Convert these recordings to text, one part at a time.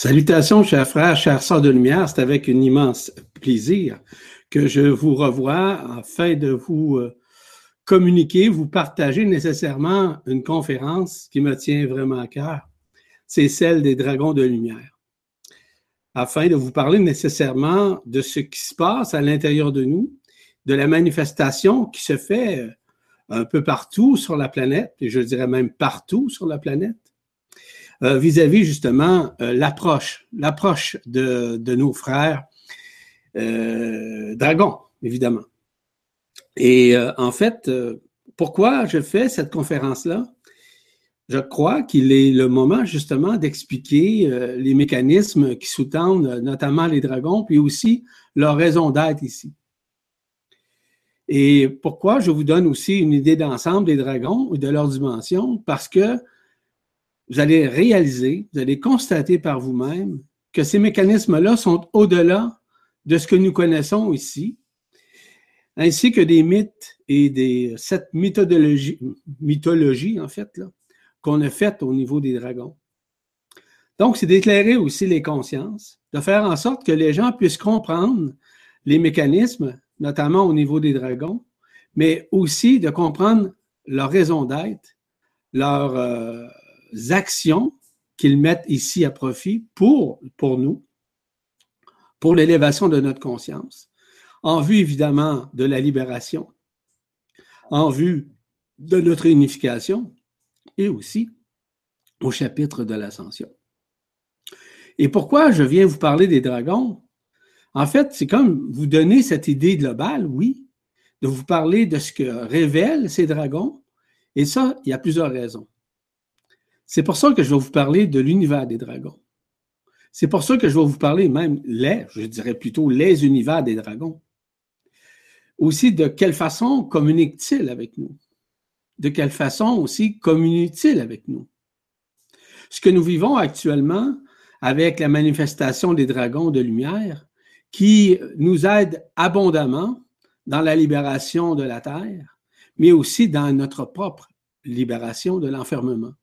Salutations, chers frères, chers sœurs de lumière. C'est avec un immense plaisir que je vous revois afin de vous euh, communiquer, vous partager nécessairement une conférence qui me tient vraiment à cœur. C'est celle des dragons de lumière. Afin de vous parler nécessairement de ce qui se passe à l'intérieur de nous, de la manifestation qui se fait euh, un peu partout sur la planète, et je dirais même partout sur la planète, euh, vis-à-vis justement euh, l'approche, l'approche de, nos frères euh, dragons, évidemment. Et en fait, pourquoi je fais cette conférence-là? Je crois qu'il est le moment justement d'expliquer les mécanismes qui sous-tendent notamment les dragons, puis aussi leur raison d'être ici. Et pourquoi je vous donne aussi une idée d'ensemble des dragons et de leur dimension? Parce que vous allez réaliser, vous allez constater par vous-même que ces mécanismes-là sont au-delà de ce que nous connaissons ici, ainsi que des mythes et des cette mythologie, mythologie en fait, qu'on a faite au niveau des dragons. Donc, c'est d'éclairer aussi les consciences, de faire en sorte que les gens puissent comprendre les mécanismes, notamment au niveau des dragons, mais aussi de comprendre leur raison d'être, leur, euh, actions qu'ils mettent ici à profit pour, pour nous, pour l'élévation de notre conscience, en vue évidemment de la libération, en vue de notre unification et aussi au chapitre de l'ascension. Et pourquoi je viens vous parler des dragons? En fait, c'est comme vous donner cette idée globale, oui, de vous parler de ce que révèlent ces dragons. Et ça, il y a plusieurs raisons. C'est pour ça que je vais vous parler de l'univers des dragons. C'est pour ça que je vais vous parler même les, je dirais plutôt les univers des dragons. Aussi, de quelle façon communiquent-ils avec nous? De quelle façon aussi communiquent-ils avec nous? Ce que nous vivons actuellement avec la manifestation des dragons de lumière, qui nous aide abondamment dans la libération de la Terre, mais aussi dans notre propre libération de l'enfermement.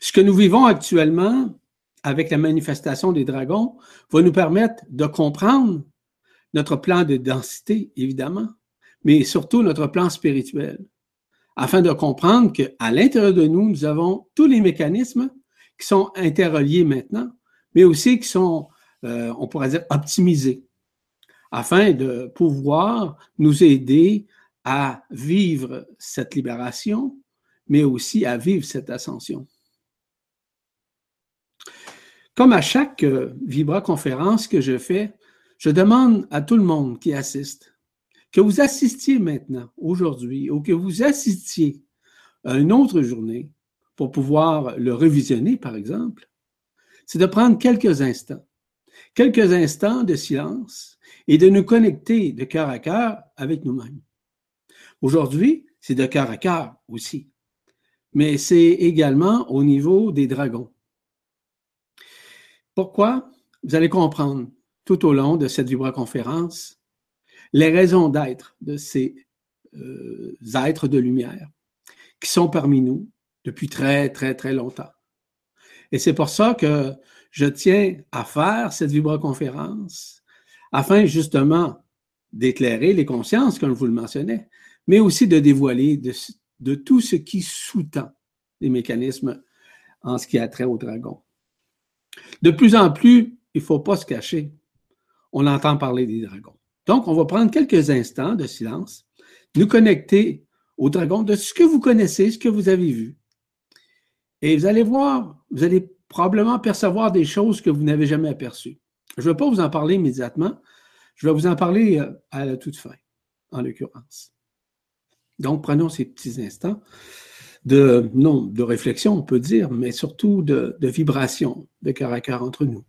Ce que nous vivons actuellement avec la manifestation des dragons va nous permettre de comprendre notre plan de densité, évidemment, mais surtout notre plan spirituel, afin de comprendre qu'à l'intérieur de nous, nous avons tous les mécanismes qui sont interreliés maintenant, mais aussi qui sont, euh, on pourrait dire, optimisés, afin de pouvoir nous aider à vivre cette libération, mais aussi à vivre cette ascension. Comme à chaque euh, Vibra-conférence que je fais, je demande à tout le monde qui assiste que vous assistiez maintenant, aujourd'hui, ou que vous assistiez à une autre journée pour pouvoir le revisionner, par exemple, c'est de prendre quelques instants, quelques instants de silence et de nous connecter de cœur à cœur avec nous-mêmes. Aujourd'hui, c'est de cœur à cœur aussi, mais c'est également au niveau des dragons. Pourquoi? Vous allez comprendre tout au long de cette vibra-conférence les raisons d'être de ces euh, êtres de lumière qui sont parmi nous depuis très, très, très longtemps. Et c'est pour ça que je tiens à faire cette vibra-conférence afin justement d'éclairer les consciences, comme je vous le mentionnais, mais aussi de dévoiler de, de tout ce qui sous-tend les mécanismes en ce qui a trait au dragon. De plus en plus, il ne faut pas se cacher. On entend parler des dragons. Donc, on va prendre quelques instants de silence, nous connecter aux dragons de ce que vous connaissez, ce que vous avez vu. Et vous allez voir, vous allez probablement percevoir des choses que vous n'avez jamais aperçues. Je ne vais pas vous en parler immédiatement. Je vais vous en parler euh, à la toute fin, en l'occurrence. Donc, prenons ces petits instants de, non, de réflexion, on peut dire, mais surtout de, de vibration de cœur entre nous.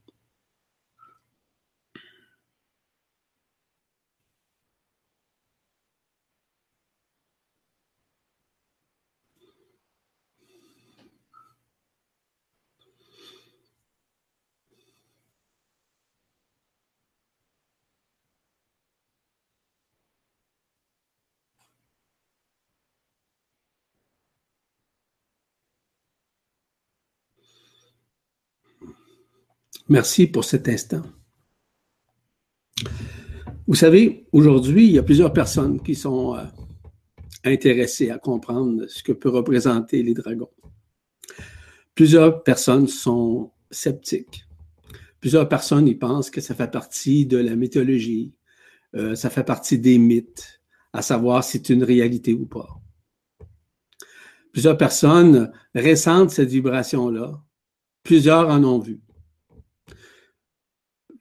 Merci pour cet instant. Vous savez, aujourd'hui, il y a plusieurs personnes qui sont euh, intéressées à comprendre ce que peut représenter les dragons. Plusieurs personnes sont sceptiques. Plusieurs personnes y pensent que ça fait partie de la mythologie, euh, ça fait partie des mythes, à savoir si c'est une réalité ou pas. Plusieurs personnes ressentent cette vibration-là. Plusieurs en ont vu.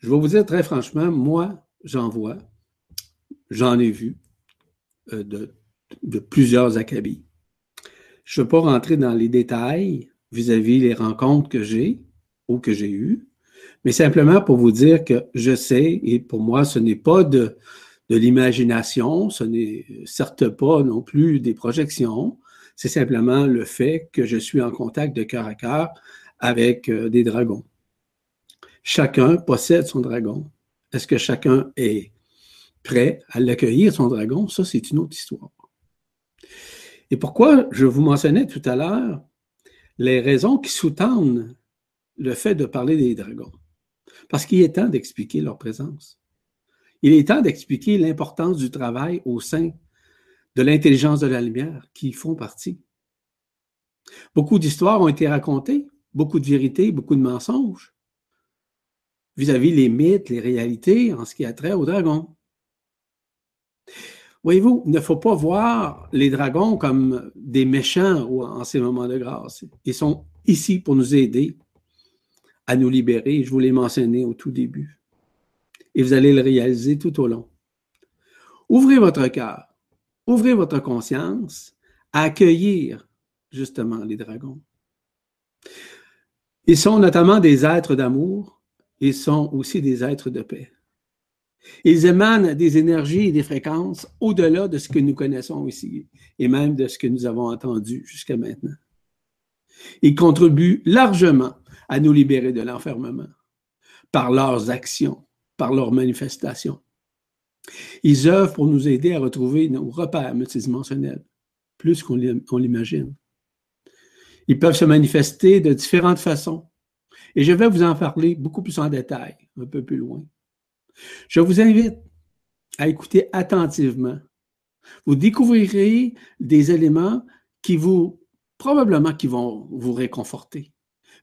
Je vais vous dire très franchement, moi, j'en vois, j'en ai vu euh, de, plusieurs acabits. Je ne vais pas rentrer dans les détails vis-à-vis les rencontres que j'ai ou que j'ai eues, mais simplement pour vous dire que je sais, et pour moi, ce n'est pas de, de l'imagination, ce n'est certes pas non plus des projections, c'est simplement le fait que je suis en contact de cœur à cœur avec euh, des dragons. Chacun possède son dragon. Est-ce que chacun est prêt à l'accueillir, son dragon? Ça, c'est une autre histoire. Et pourquoi je vous mentionnais tout à l'heure les raisons qui sous-tendent le fait de parler des dragons? Parce qu'il est temps d'expliquer leur présence. Il est temps d'expliquer l'importance du travail au sein de l'intelligence de la lumière qui font partie. Beaucoup d'histoires ont été racontées, beaucoup de vérités, beaucoup de mensonges vis-à-vis les mythes, les réalités en ce qui a trait aux dragons. Voyez-vous, il ne faut pas voir les dragons comme des méchants en ces moments de grâce. Ils sont ici pour nous aider à nous libérer. Je vous l'ai mentionné au tout début. Et vous allez le réaliser tout au long. Ouvrez votre cœur, ouvrez votre conscience à accueillir justement les dragons. Ils sont notamment des êtres d'amour, ils sont aussi des êtres de paix. Ils émanent des énergies et des fréquences au-delà de ce que nous connaissons ici et même de ce que nous avons entendu jusqu'à maintenant. Ils contribuent largement à nous libérer de l'enfermement par leurs actions, par leurs manifestations. Ils œuvrent pour nous aider à retrouver nos repères multidimensionnels, plus qu'on l'imagine. Ils peuvent se manifester de différentes façons. Et je vais vous en parler beaucoup plus en détail, un peu plus loin. Je vous invite à écouter attentivement. Vous découvrirez des éléments qui vous, probablement, qui vont vous réconforter,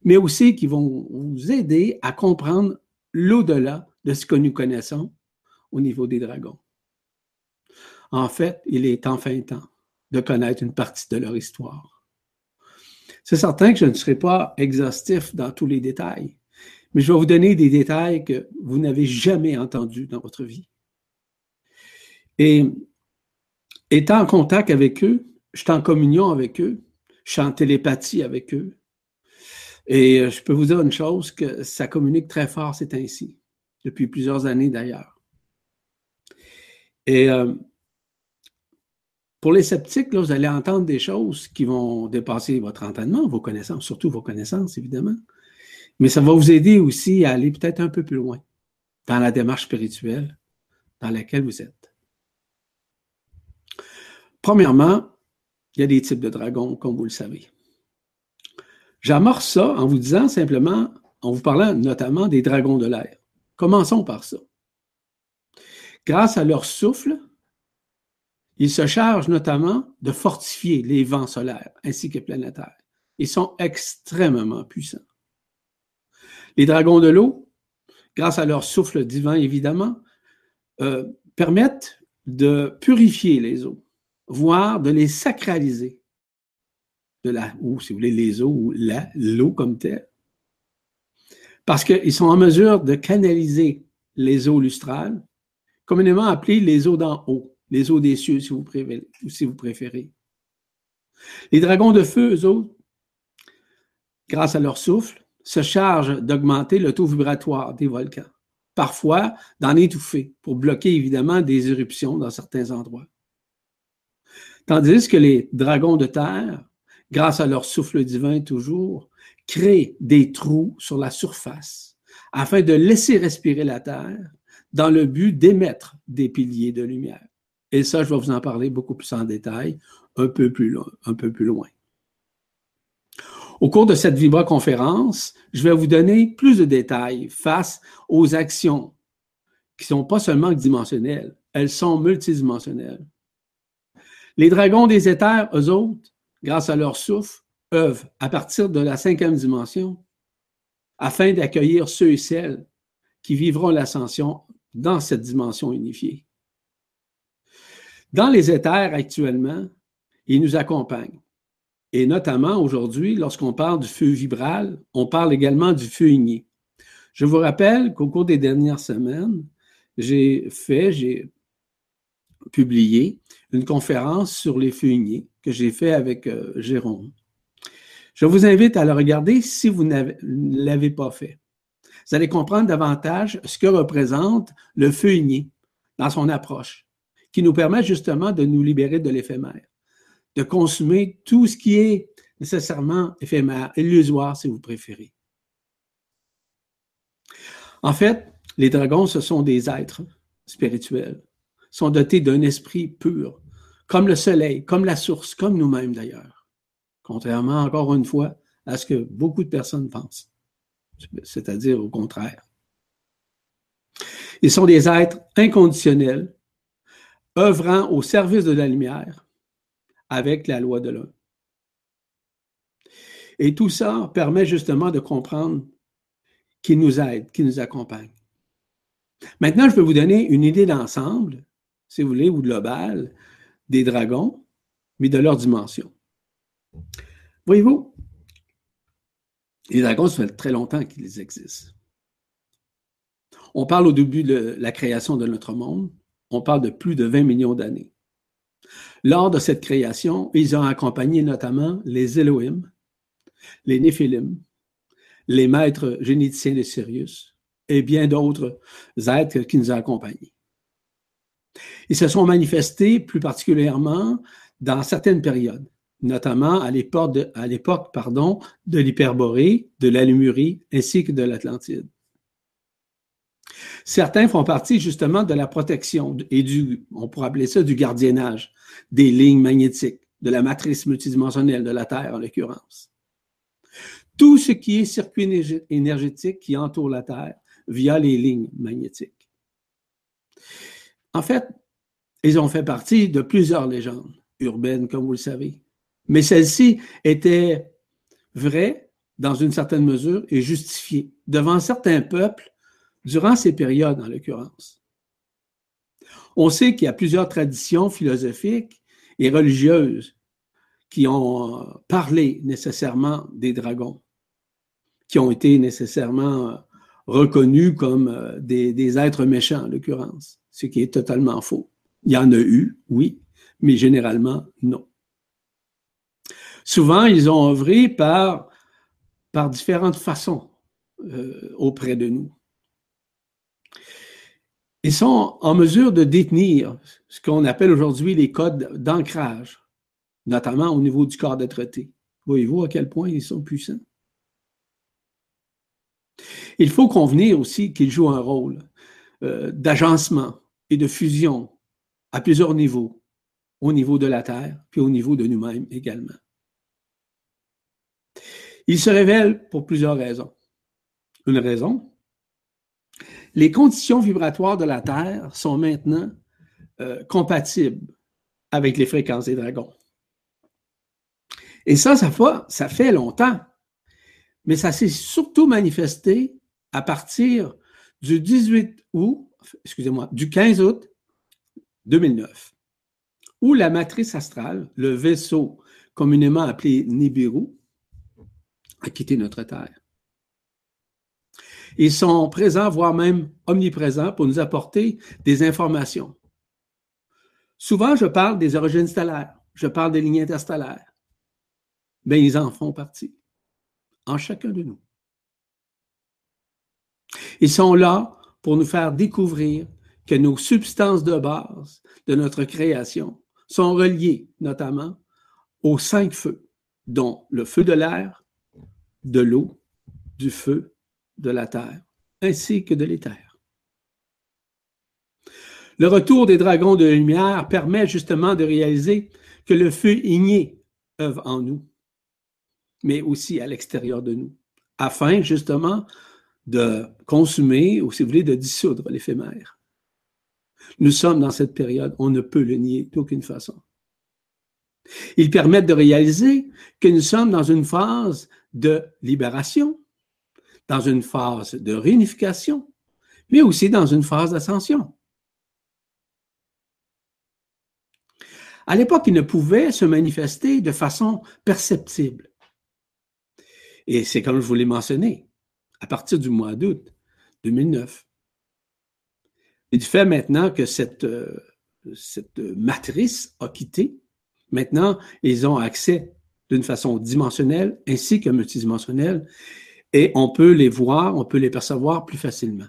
mais aussi qui vont vous aider à comprendre l'au-delà de ce que nous connaissons au niveau des dragons. En fait, il est enfin temps de connaître une partie de leur histoire. C'est certain que je ne serai pas exhaustif dans tous les détails, mais je vais vous donner des détails que vous n'avez jamais entendus dans votre vie. Et étant en contact avec eux, je suis en communion avec eux, je suis en télépathie avec eux. Et euh, je peux vous dire une chose, que ça communique très fort, c'est ainsi, depuis plusieurs années d'ailleurs. Et euh, pour les sceptiques, là, vous allez entendre des choses qui vont dépasser votre entendement, vos connaissances, surtout vos connaissances, évidemment. Mais ça va vous aider aussi à aller peut-être un peu plus loin dans la démarche spirituelle dans laquelle vous êtes. Premièrement, il y a des types de dragons, comme vous le savez. J'amorce ça en vous disant simplement, en vous parlant notamment des dragons de l'air. Commençons par ça. Grâce à leur souffle, ils se chargent notamment de fortifier les vents solaires ainsi que planétaires. Ils sont extrêmement puissants. Les dragons de l'eau, grâce à leur souffle divin évidemment, euh, permettent de purifier les eaux, voire de les sacraliser. De la, ou si vous voulez, les eaux ou l'eau comme telle. Parce qu'ils sont en mesure de canaliser les eaux lustrales, communément appelées les eaux d'en haut, les eaux des cieux, si vous, préférez. Les dragons de feu, eux autres, grâce à leur souffle, se charge d'augmenter le taux vibratoire des volcans, parfois d'en étouffer pour bloquer évidemment des éruptions dans certains endroits. Tandis que les dragons de terre, grâce à leur souffle divin toujours, créent des trous sur la surface afin de laisser respirer la terre dans le but d'émettre des piliers de lumière. Et ça, je vais vous en parler beaucoup plus en détail un peu plus loin. Un peu plus loin. Au cours de cette vibra-conférence, je vais vous donner plus de détails face aux actions qui ne sont pas seulement dimensionnelles, elles sont multidimensionnelles. Les dragons des éthers, eux autres, grâce à leur souffle, œuvrent à partir de la cinquième dimension afin d'accueillir ceux et celles qui vivront l'ascension dans cette dimension unifiée. Dans les éthers actuellement, ils nous accompagnent. Et notamment aujourd'hui, lorsqu'on parle du feu vibral, on parle également du feu igné. Je vous rappelle qu'au cours des dernières semaines, j'ai fait, j'ai publié une conférence sur les feux ignés que j'ai fait avec euh, Jérôme. Je vous invite à le regarder si vous ne l'avez pas fait. Vous allez comprendre davantage ce que représente le feu igné dans son approche, qui nous permet justement de nous libérer de l'éphémère de consommer tout ce qui est nécessairement éphémère, illusoire si vous préférez. En fait, les dragons, ce sont des êtres spirituels, sont dotés d'un esprit pur, comme le soleil, comme la source, comme nous-mêmes d'ailleurs, contrairement encore une fois à ce que beaucoup de personnes pensent, c'est-à-dire au contraire. Ils sont des êtres inconditionnels, œuvrant au service de la lumière, avec la loi de l'un. Et tout ça permet justement de comprendre qui nous aide, qui nous accompagne. Maintenant, je vais vous donner une idée d'ensemble, si vous voulez, ou globale, des dragons, mais de leur dimension. Voyez-vous, les dragons, ça fait très longtemps qu'ils existent. On parle au début de la création de notre monde, on parle de plus de 20 millions d'années. Lors de cette création, ils ont accompagné notamment les Elohim, les Néphilim, les maîtres généticiens de Sirius et bien d'autres êtres qui nous ont accompagnés. Ils se sont manifestés plus particulièrement dans certaines périodes, notamment à l'époque de, l'Hyperborée, de la Lumurie ainsi que de l'Atlantide. Certains font partie justement de la protection et du, on pourrait appeler ça du gardiennage des lignes magnétiques, de la matrice multidimensionnelle de la Terre en l'occurrence. Tout ce qui est circuit énergétique qui entoure la Terre via les lignes magnétiques. En fait, ils ont fait partie de plusieurs légendes urbaines, comme vous le savez. Mais celle-ci était vraie dans une certaine mesure et justifiée devant certains peuples durant ces périodes, en l'occurrence. On sait qu'il y a plusieurs traditions philosophiques et religieuses qui ont parlé nécessairement des dragons, qui ont été nécessairement reconnus comme euh, des, des êtres méchants, en l'occurrence, ce qui est totalement faux. Il y en a eu, oui, mais généralement, non. Souvent, ils ont œuvré par, par différentes façons euh, auprès de nous. Ils sont en mesure de détenir ce qu'on appelle aujourd'hui les codes d'ancrage, notamment au niveau du corps de traité. Voyez-vous à quel point ils sont puissants? Il faut convenir aussi qu'ils jouent un rôle euh, d'agencement et de fusion à plusieurs niveaux, au niveau de la Terre, puis au niveau de nous-mêmes également. Ils se révèlent pour plusieurs raisons. Une raison, les conditions vibratoires de la Terre sont maintenant euh, compatibles avec les fréquences des dragons. Et ça, ça fait, ça fait longtemps. Mais ça s'est surtout manifesté à partir du 18 août, excusez-moi, du 15 août 2009, où la matrice astrale, le vaisseau communément appelé Nibiru, a quitté notre Terre. Ils sont présents, voire même omniprésents, pour nous apporter des informations. Souvent, je parle des origines stellaires, je parle des lignes interstellaires. Mais ils en font partie, en chacun de nous. Ils sont là pour nous faire découvrir que nos substances de base de notre création sont reliées notamment aux cinq feux, dont le feu de l'air, de l'eau, du feu de la terre ainsi que de l'éther. Le retour des dragons de lumière permet justement de réaliser que le feu igné œuvre en nous. mais aussi à l'extérieur de nous, afin justement de consumer, ou si vous voulez, de dissoudre l'éphémère. Nous sommes dans cette période, on ne peut le nier d'aucune façon. Ils permettent de réaliser que nous sommes dans une phase de libération, dans une phase de réunification, mais aussi dans une phase d'ascension. À l'époque, ils ne pouvaient se manifester de façon perceptible. Et c'est comme je vous l'ai mentionné, à partir du mois d'août 2009. Et du fait maintenant que euh, cette matrice a quitté, maintenant, ils ont accès d'une façon dimensionnelle ainsi que multidimensionnelle et on peut les voir, on peut les percevoir plus facilement.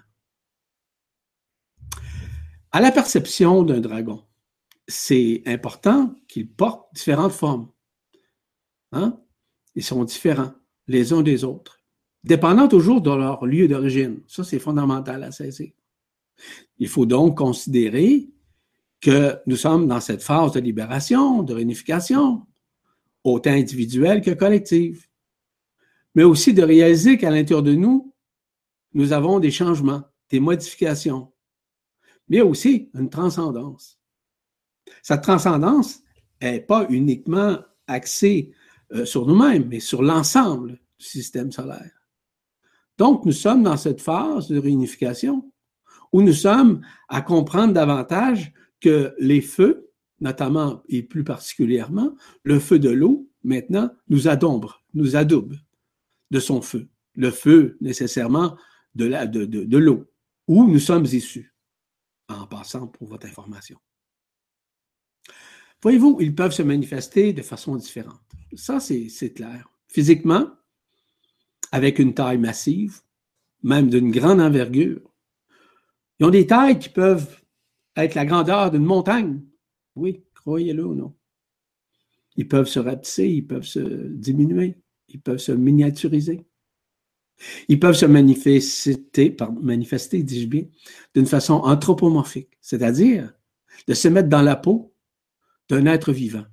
À la perception d'un dragon, c'est important qu'ils portent différentes formes. Hein? Ils sont différents les uns des autres, dépendant toujours de leur lieu d'origine. Ça, c'est fondamental à saisir. Il faut donc considérer que nous sommes dans cette phase de libération, de réunification, autant individuelle que collective, mais aussi de réaliser qu'à l'intérieur de nous, nous avons des changements, des modifications, mais aussi une transcendance. Cette transcendance n'est pas uniquement axée euh, sur nous-mêmes, mais sur l'ensemble du système solaire. Donc, nous sommes dans cette phase de réunification où nous sommes à comprendre davantage que les feux, notamment et plus particulièrement le feu de l'eau, maintenant, nous adombre, nous adoube de son feu. Le feu, nécessairement, de l'eau, où nous sommes issus, en passant pour votre information. Voyez-vous, ils peuvent se manifester de façon différente. Ça, c'est clair. Physiquement, avec une taille massive, même d'une grande envergure. Ils ont des tailles qui peuvent être la grandeur d'une montagne. Oui, croyez-le ou non. Ils peuvent se rapetisser, ils peuvent se diminuer, ils peuvent se miniaturiser. Ils peuvent se manifester, manifester, dis-je bien, d'une façon anthropomorphique, c'est-à-dire de se mettre dans la peau d'un être vivant.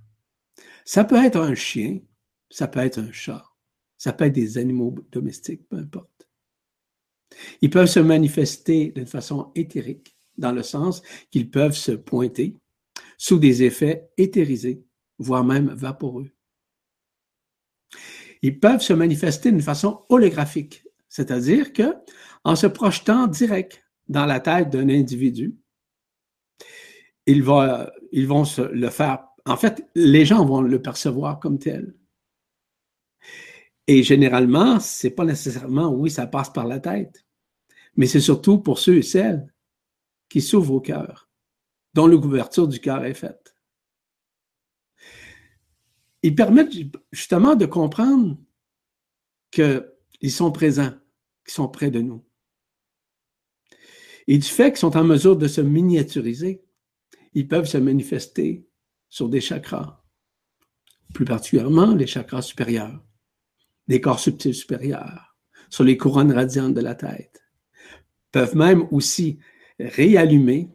Ça peut être un chien, ça peut être un chat, ça peut être des animaux domestiques, peu importe. Ils peuvent se manifester d'une façon éthérique, dans le sens qu'ils peuvent se pointer sous des effets éthérisés, voire même vaporeux. Ils peuvent se manifester d'une façon holographique, c'est-à-dire que en se projetant direct dans la tête d'un individu, ils vont, ils vont se le faire. En fait, les gens vont le percevoir comme tel. Et généralement, c'est pas nécessairement, oui, ça passe par la tête, mais c'est surtout pour ceux et celles qui s'ouvrent au cœur, dont l'ouverture du cœur est faite. Ils permettent justement de comprendre qu'ils sont présents, qu'ils sont près de nous. Et du fait qu'ils sont en mesure de se miniaturiser, ils peuvent se manifester sur des chakras, plus particulièrement les chakras supérieurs, les corps subtils supérieurs, sur les couronnes radiantes de la tête. Peuvent même aussi réallumer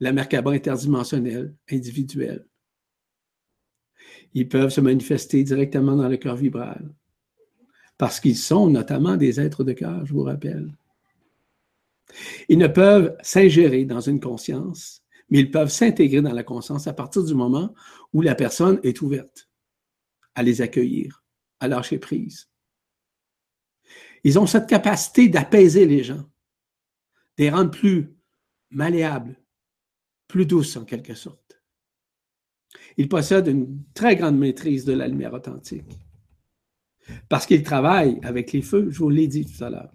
la merkaba interdimensionnelle individuelle. Ils peuvent se manifester directement dans le cœur vibral, parce qu'ils sont notamment des êtres de cœur, je vous rappelle. Ils ne peuvent s'ingérer dans une conscience mais ils peuvent s'intégrer dans la conscience à partir du moment où la personne est ouverte à les accueillir, à lâcher prise. Ils ont cette capacité d'apaiser les gens, de les rendre plus malléables, plus douces en quelque sorte. Ils possèdent une très grande maîtrise de la lumière authentique. Parce qu'ils travaillent avec les feux, je vous l'ai dit tout à l'heure,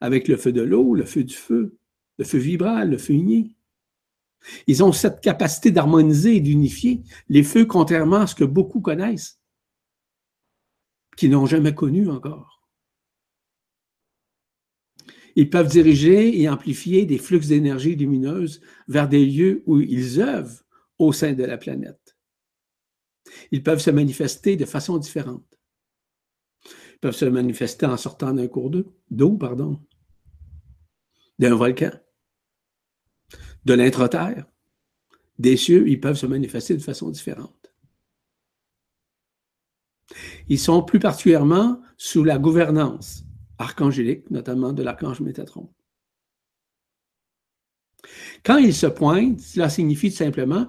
avec le feu de l'eau, le feu du feu, le feu vibral, le feu igné. Ils ont cette capacité d'harmoniser et d'unifier les feux, contrairement à ce que beaucoup connaissent, qui n'ont jamais connu encore. Ils peuvent diriger et amplifier des flux d'énergie lumineuse vers des lieux où ils œuvrent au sein de la planète. Ils peuvent se manifester de façon différente. Ils peuvent se manifester en sortant d'un cours d'eau, pardon, d'un volcan, de l'intra-terre, des cieux, ils peuvent se manifester de façon différente. Ils sont plus particulièrement sous la gouvernance archangélique, notamment de l'archange Métatron. Quand ils se pointent, cela signifie simplement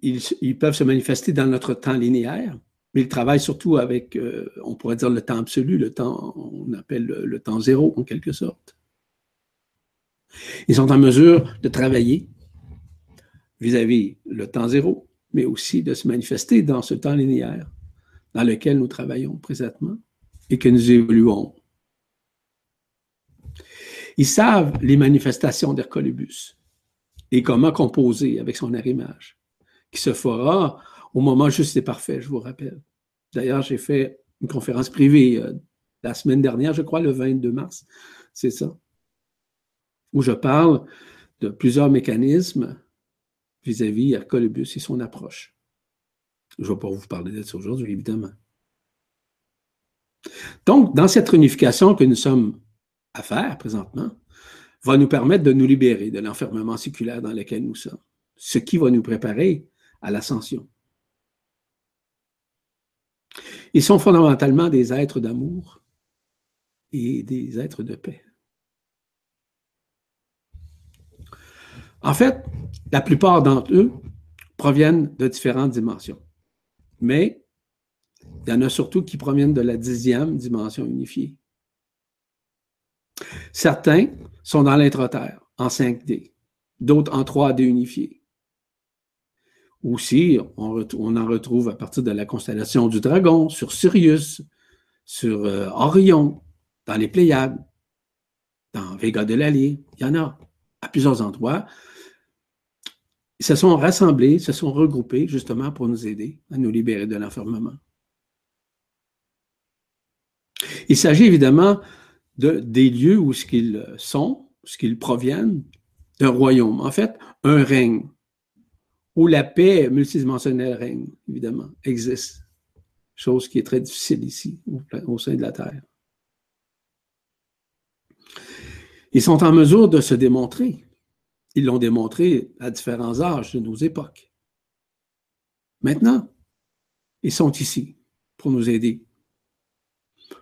qu'ils peuvent se manifester dans notre temps linéaire, mais ils travaillent surtout avec, euh, on pourrait dire, le temps absolu, le temps, on appelle le temps zéro en quelque sorte. Ils sont en mesure de travailler vis-à-vis le temps zéro, mais aussi de se manifester dans ce temps linéaire dans lequel nous travaillons présentement et que nous évoluons. Ils savent les manifestations d'Hercolibus et comment composer avec son arrimage, qui se fera au moment juste et parfait, je vous rappelle. D'ailleurs, j'ai fait une conférence privée euh, la semaine dernière, je crois, le 22 mars, c'est ça, où je parle de plusieurs mécanismes vis-à-vis Hercolibus et son approche. Je ne vais pas vous parler de ça aujourd'hui, évidemment. Donc, dans cette réunification que nous sommes à faire présentement, va nous permettre de nous libérer de l'enfermement séculaire dans lequel nous sommes, ce qui va nous préparer à l'ascension. Ils sont fondamentalement des êtres d'amour et des êtres de paix. En fait, la plupart d'entre eux proviennent de différentes dimensions. Mais il y en a surtout qui proviennent de la dixième dimension unifiée. Certains sont dans l'intra-terre, en 5D, d'autres en 3D unifié. Aussi, on, en retrouve à partir de la constellation du Dragon, sur Sirius, sur euh, Orion, dans les Pléiades, dans Vega de l'Allier. Il y en a à plusieurs endroits. Ils se sont rassemblés, se sont regroupés justement pour nous aider à nous libérer de l'enfermement. Il s'agit évidemment de, des lieux où ce qu'ils sont, ce qu'ils proviennent d'un royaume. En fait, un règne où la paix multidimensionnelle règne, évidemment, existe. Chose qui est très difficile ici, au sein de la Terre. Ils sont en mesure de se démontrer ils l'ont démontré à différents âges de nos époques. Maintenant, ils sont ici pour nous aider,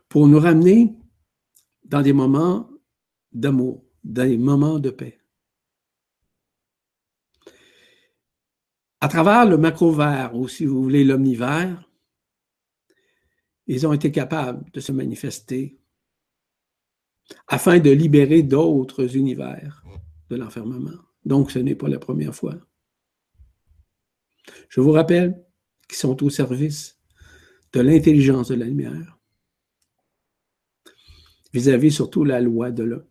pour nous ramener dans des moments d'amour, dans des moments de paix. À travers le macro-vert, ou si vous voulez l'omnivert, ils ont été capables de se manifester afin de libérer d'autres univers de l'enfermement. Donc, ce n'est pas la première fois. Je vous rappelle qu'ils sont au service de l'intelligence de la lumière, vis-à-vis surtout la loi de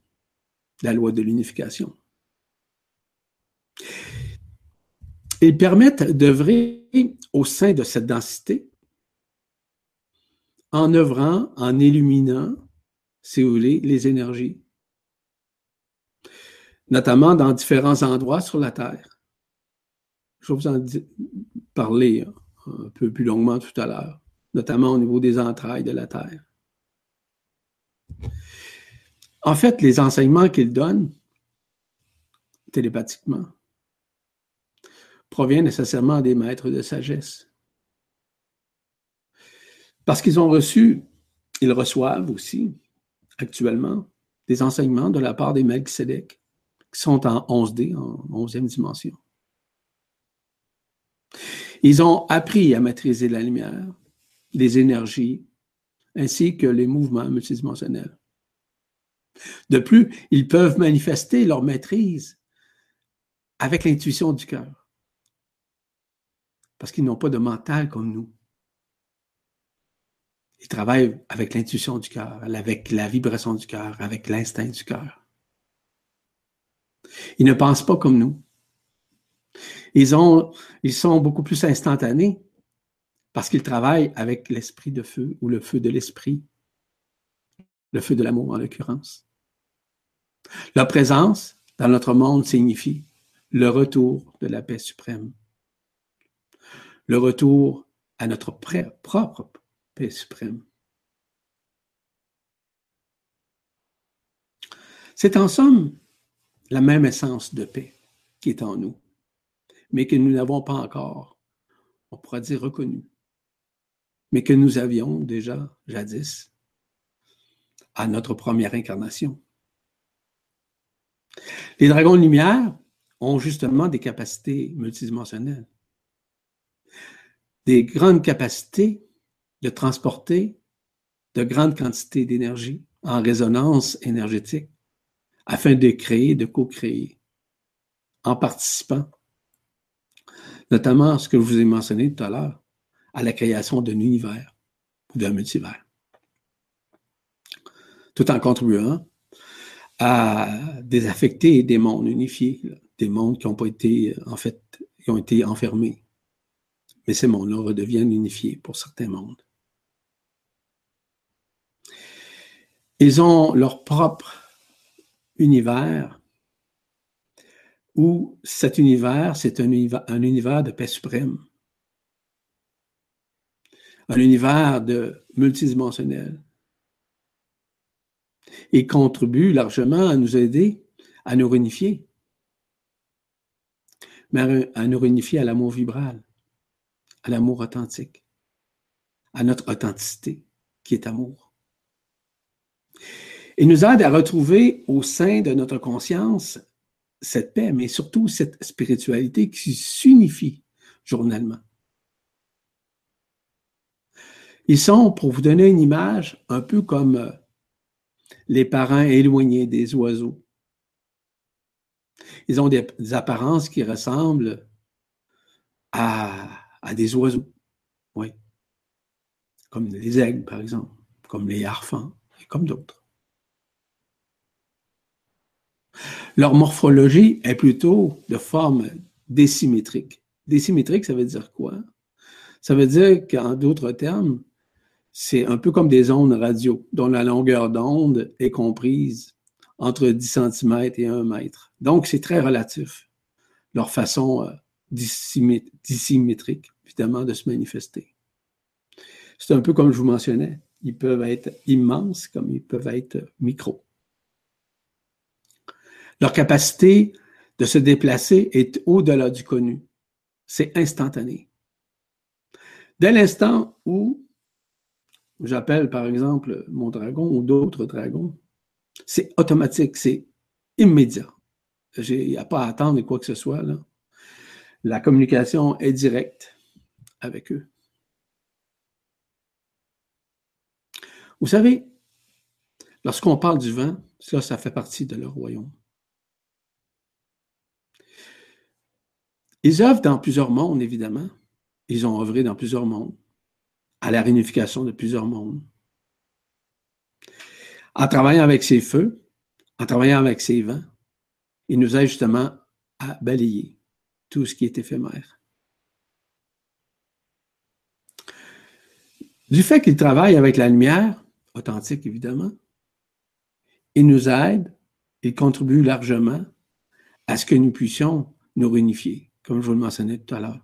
la loi de l'unification. Ils permettent d'œuvrer au sein de cette densité en œuvrant, en illuminant, si vous voulez, les énergies notamment dans différents endroits sur la Terre. Je vais vous en parler un peu plus longuement tout à l'heure, notamment au niveau des entrailles de la Terre. En fait, les enseignements qu'ils donnent télépathiquement proviennent nécessairement des maîtres de sagesse. Parce qu'ils ont reçu, ils reçoivent aussi actuellement des enseignements de la part des Melchizedek qui sont en 11D, en 11e dimension. Ils ont appris à maîtriser la lumière, les énergies, ainsi que les mouvements multidimensionnels. De plus, ils peuvent manifester leur maîtrise avec l'intuition du cœur, parce qu'ils n'ont pas de mental comme nous. Ils travaillent avec l'intuition du cœur, avec la vibration du cœur, avec l'instinct du cœur. Ils ne pensent pas comme nous. Ils, ont, ils sont beaucoup plus instantanés parce qu'ils travaillent avec l'esprit de feu ou le feu de l'esprit, le feu de l'amour en l'occurrence. Leur présence dans notre monde signifie le retour de la paix suprême, le retour à notre propre paix suprême. C'est en somme la même essence de paix qui est en nous, mais que nous n'avons pas encore, on pourrait dire, reconnu. mais que nous avions déjà jadis à notre première incarnation. Les dragons de lumière ont justement des capacités multidimensionnelles, des grandes capacités de transporter de grandes quantités d'énergie en résonance énergétique afin de créer, de co-créer en participant, notamment ce que je vous ai mentionné tout à l'heure, à la création d'un univers ou d'un multivers, tout en contribuant à désaffecter des mondes unifiés, des mondes qui n'ont pas été, en fait, qui ont été enfermés. Mais ces mondes-là redeviennent unifiés pour certains mondes. Ils ont leur propre univers où cet univers, c'est un univers, un univers de paix suprême, un univers de multidimensionnel. Et contribue largement à nous aider à nous réunifier, mais à nous réunifier à l'amour vibral, à l'amour authentique, à notre authenticité qui est amour. Il nous aide à retrouver au sein de notre conscience cette paix, mais surtout cette spiritualité qui s'unifie journalement. Ils sont, pour vous donner une image, un peu comme euh, les parents éloignés des oiseaux. Ils ont des, apparences qui ressemblent à, à, des oiseaux, oui. Comme les aigles, par exemple, comme les harfans, et comme d'autres. Leur morphologie est plutôt de forme désymétrique. Désymétrique, ça veut dire quoi? Ça veut dire qu'en d'autres termes, c'est un peu comme des ondes radio, dont la longueur d'onde est comprise entre 10 cm et 1 mètre. Donc, c'est très relatif, leur façon euh, dissymétrique, évidemment, de se manifester. C'est un peu comme je vous mentionnais, ils peuvent être immenses comme ils peuvent être micros. Leur capacité de se déplacer est au-delà du connu. C'est instantané. Dès l'instant où j'appelle par exemple mon dragon ou d'autres dragons, c'est automatique, c'est immédiat. Il n'y a pas à attendre quoi que ce soit. La communication est directe avec eux. Vous savez, lorsqu'on parle du vent, ça, ça fait partie de leur royaume. Ils œuvrent dans plusieurs mondes, évidemment. Ils ont œuvré dans plusieurs mondes, à la réunification de plusieurs mondes. En travaillant avec ces feux, en travaillant avec ces vents, ils nous aident justement à balayer tout ce qui est éphémère. Du fait qu'ils travaillent avec la lumière, authentique évidemment, ils nous aident, ils contribuent largement à ce que nous puissions nous réunifier comme je vous le mentionnais tout à l'heure.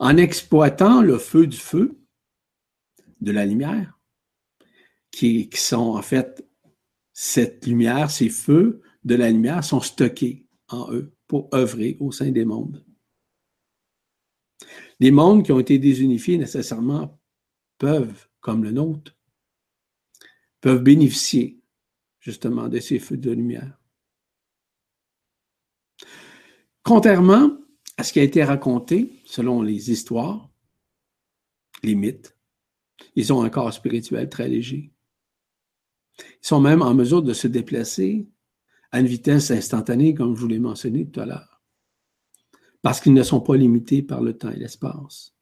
En exploitant le feu du feu, de la lumière, qui, sont en fait cette lumière, ces feux de la lumière sont stockés en eux pour œuvrer au sein des mondes. Les mondes qui ont été désunifiés nécessairement peuvent, comme le nôtre, peuvent bénéficier justement de ces feux de lumière. Contrairement à ce qui a été raconté selon les histoires, les mythes, ils ont un corps spirituel très léger. Ils sont même en mesure de se déplacer à une vitesse instantanée, comme je vous l'ai mentionné tout à l'heure, parce qu'ils ne sont pas limités par le temps et l'espace.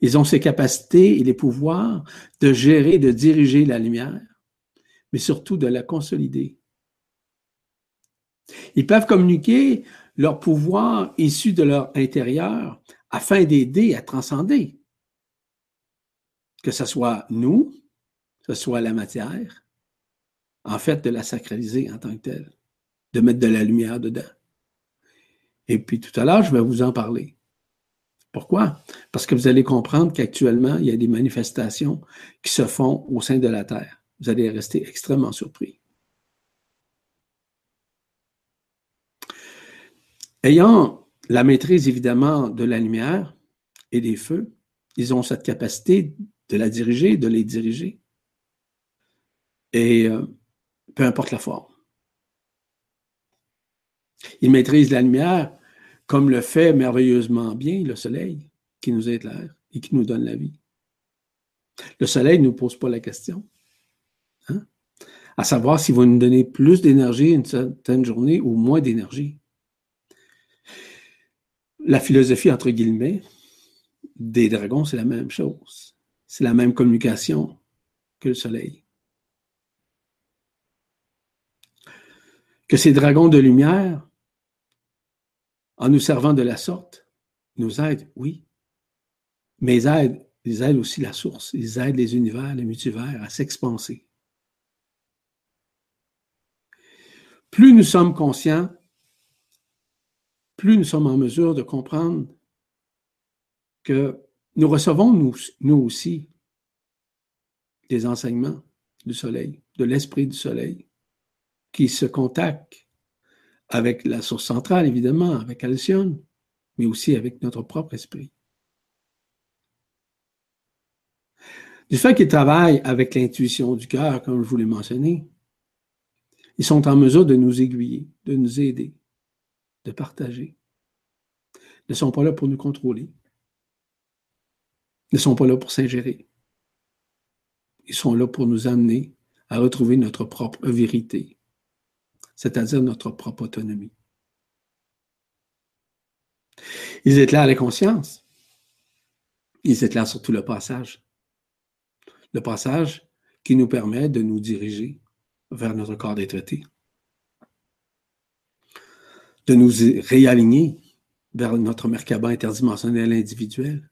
Ils ont ces capacités et les pouvoirs de gérer, de diriger la lumière, mais surtout de la consolider ils peuvent communiquer leur pouvoir issu de leur intérieur afin d'aider à transcender. Que ce soit nous, que ce soit la matière, en fait, de la sacraliser en tant que telle, de mettre de la lumière dedans. Et puis tout à l'heure, je vais vous en parler. Pourquoi? Parce que vous allez comprendre qu'actuellement, il y a des manifestations qui se font au sein de la Terre. Vous allez rester extrêmement surpris. Ayant la maîtrise évidemment de la lumière et des feux. Ils ont cette capacité de la diriger, de les diriger. Et euh, peu importe la forme. Ils maîtrisent la lumière comme le fait merveilleusement bien le soleil qui nous éclaire et qui nous donne la vie. Le soleil ne nous pose pas la question. Hein? À savoir s'il va nous donner plus d'énergie une certaine journée ou moins d'énergie. La philosophie, entre guillemets, des dragons, c'est la même chose. C'est la même communication que le soleil. Que ces dragons de lumière, en nous servant de la sorte, nous aident, oui, mais ils aident, aussi la source, ils aident les univers, les multivers à s'expanser. Plus nous sommes conscients, plus nous sommes en mesure de comprendre que nous recevons, nous, aussi, des enseignements du soleil, de l'esprit du soleil, qui se contacte avec la source centrale, évidemment, avec Alcyone, mais aussi avec notre propre esprit. Du fait qu'ils travaillent avec l'intuition du cœur, comme je vous l'ai mentionné, ils sont en mesure de nous aiguiller, de nous aider, de partager. Ils ne sont pas là pour nous contrôler. Ils ne sont pas là pour s'ingérer. Ils sont là pour nous amener à retrouver notre propre vérité, c'est-à-dire notre propre autonomie. Ils éclairent les consciences. Ils éclairent surtout le passage. Le passage qui nous permet de nous diriger vers notre corps des traités, de nous réaligner vers notre Merkaba interdimensionnel individuel,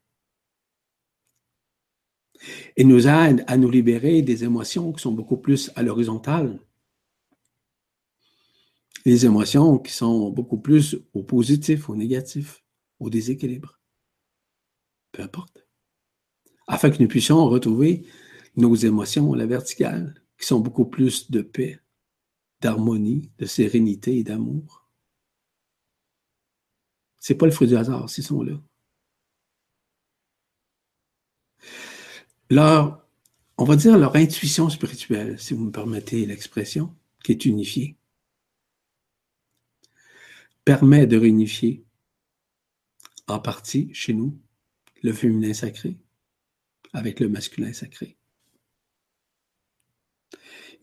et nous aide à nous libérer des émotions qui sont beaucoup plus à l'horizontale, les émotions qui sont beaucoup plus au positif, au négatif, au déséquilibre, peu importe, afin que nous puissions retrouver nos émotions à la verticale, qui sont beaucoup plus de paix, d'harmonie, de sérénité et d'amour. C'est pas le fruit du hasard, s'ils sont là. Leur, on va dire leur intuition spirituelle, si vous me permettez l'expression, qui est unifiée, permet de réunifier en partie chez nous le féminin sacré avec le masculin sacré.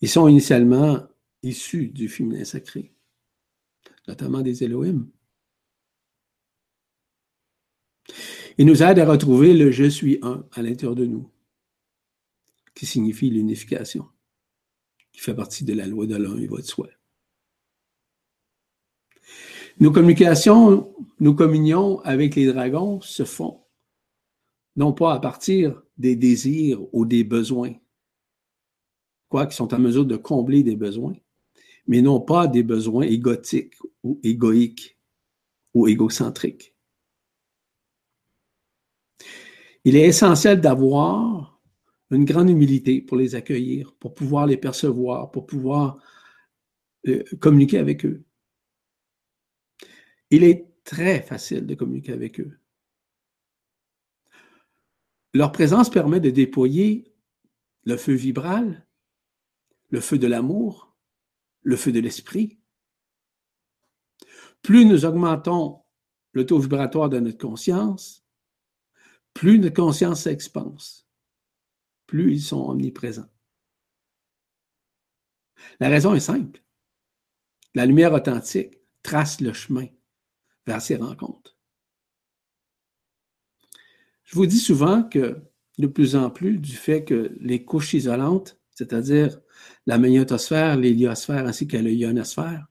Ils sont initialement issus du féminin sacré, notamment des Elohim. Ils nous aident à retrouver le je suis un à l'intérieur de nous, qui signifie l'unification, qui fait partie de la loi de l'un et de soi. Nos communications, nos communions avec les dragons se font non pas à partir des désirs ou des besoins, quoi, qui sont en mesure de combler des besoins, mais non pas des besoins égotiques ou égoïques ou égocentriques. Il est essentiel d'avoir une grande humilité pour les accueillir, pour pouvoir les percevoir, pour pouvoir euh, communiquer avec eux. Il est très facile de communiquer avec eux. Leur présence permet de déployer le feu vibral le feu de l'amour, le feu de l'esprit. Plus nous augmentons le taux vibratoire de notre conscience, plus notre conscience s'expanse, plus ils sont omniprésents. La raison est simple. La lumière authentique trace le chemin vers ces rencontres. Je vous dis souvent que de plus en plus, du fait que les couches isolantes, c'est-à-dire la magnétosphère, l'héliosphère ainsi que la ionosphère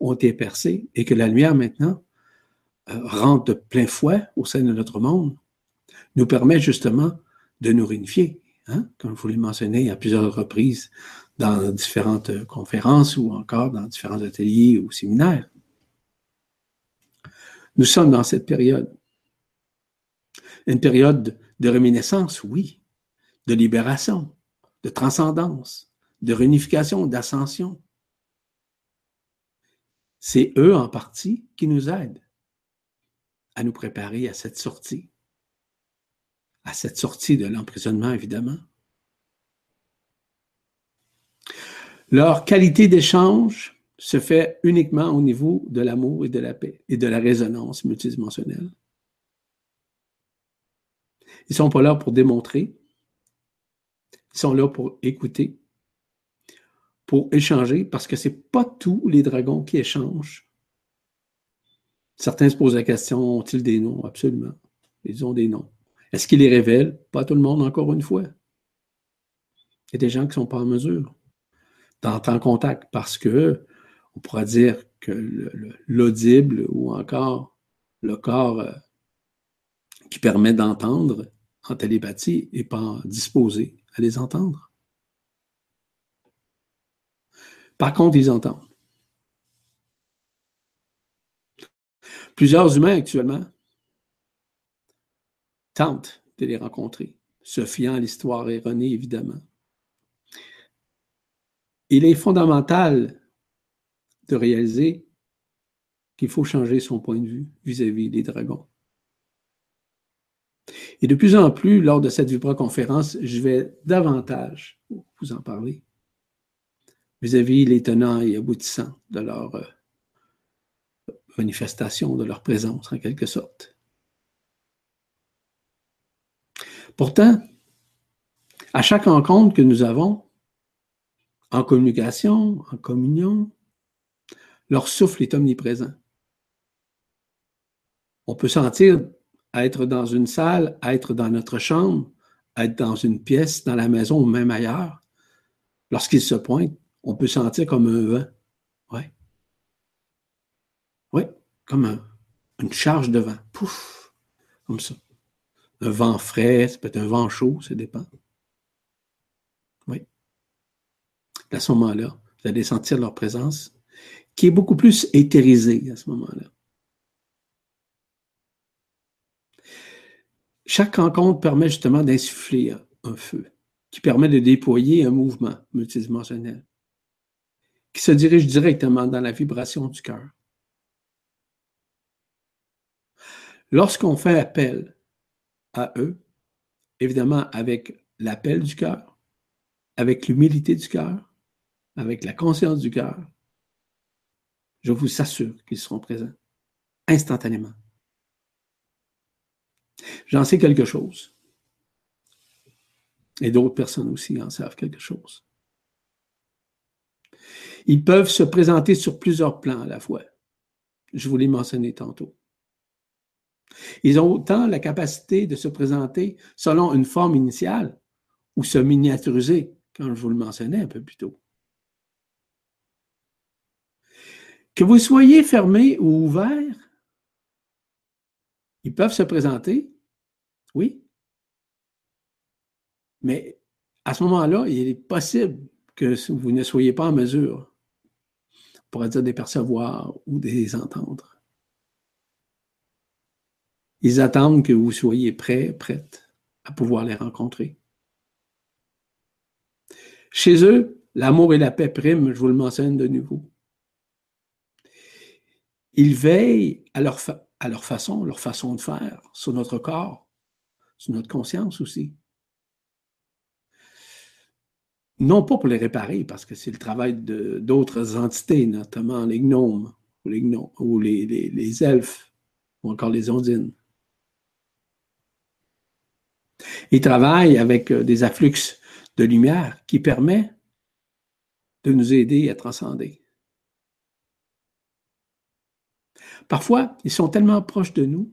ont été percées et que la lumière maintenant euh, rentre de plein fouet au sein de notre monde, nous permet justement de nous réunifier, hein, comme vous l'avez mentionné à plusieurs reprises dans différentes conférences ou encore dans différents ateliers ou séminaires. Nous sommes dans cette période. Une période de réminiscence, oui, de libération, de transcendance, de réunification, d'ascension. C'est eux en partie qui nous aident à nous préparer à cette sortie à cette sortie de l'emprisonnement, évidemment. Leur qualité d'échange se fait uniquement au niveau de l'amour et de la paix et de la résonance multidimensionnelle. Ils ne sont pas là pour démontrer, ils sont là pour écouter, pour échanger, parce que ce n'est pas tous les dragons qui échangent. Certains se posent la question, ont-ils des noms? Absolument. Ils ont des noms. Est-ce qu'ils les révèlent? Pas tout le monde, encore une fois. Il y a des gens qui ne sont pas en mesure d'entrer en contact parce que on pourra dire que l'audible ou encore le corps euh, qui permet d'entendre en télépathie n'est pas disposé à les entendre. Par contre, ils entendent. Plusieurs humains actuellement tentent de les rencontrer, se fiant à l'histoire erronée, évidemment. Il est fondamental de réaliser qu'il faut changer son point de vue vis-à-vis des dragons. Et de plus en plus, lors de cette vibra-conférence, je vais davantage vous en parler vis-à-vis les tenants et aboutissants de leur euh, manifestation, de leur présence en quelque sorte. Pourtant, à chaque rencontre que nous avons, en communication, en communion, leur souffle est omniprésent. On peut sentir être dans une salle, être dans notre chambre, être dans une pièce, dans la maison ou même ailleurs. Lorsqu'ils se pointent, on peut sentir comme un vent. Oui. Oui, comme une charge de vent. Pouf! Comme ça. Un vent frais, ça peut être un vent chaud, ça dépend. Oui. À ce moment-là, vous allez sentir leur présence qui est beaucoup plus éthérisée à ce moment-là. Chaque rencontre permet justement d'insuffler un feu qui permet de déployer un mouvement multidimensionnel qui se dirige directement dans la vibration du cœur. Lorsqu'on fait appel à eux, évidemment avec l'appel du cœur, avec l'humilité du cœur, avec la conscience du cœur, je vous assure qu'ils seront présents instantanément. J'en sais quelque chose. Et d'autres personnes aussi en savent quelque chose. Ils peuvent se présenter sur plusieurs plans à la fois. Je vous l'ai mentionné tantôt. Ils ont autant la capacité de se présenter selon une forme initiale ou se miniaturiser, comme je vous le mentionnais un peu plus tôt. Que vous soyez fermé ou ouvert, ils peuvent se présenter, oui, mais à ce moment-là, il est possible que vous ne soyez pas en mesure, on pourrait dire, de les percevoir ou de les entendre. Ils attendent que vous soyez prêts, prête à pouvoir les rencontrer. Chez eux, l'amour et la paix priment, je vous le mentionne de nouveau. Ils veillent à leur, façon, leur façon de faire, sur notre corps, sur notre conscience aussi. Non pas pour les réparer, parce que c'est le travail d'autres entités, notamment les gnomes ou les, ou les, elfes ou encore les ondines. Ils travaillent avec euh, des afflux de lumière qui permet de nous aider à transcender. Parfois, ils sont tellement proches de nous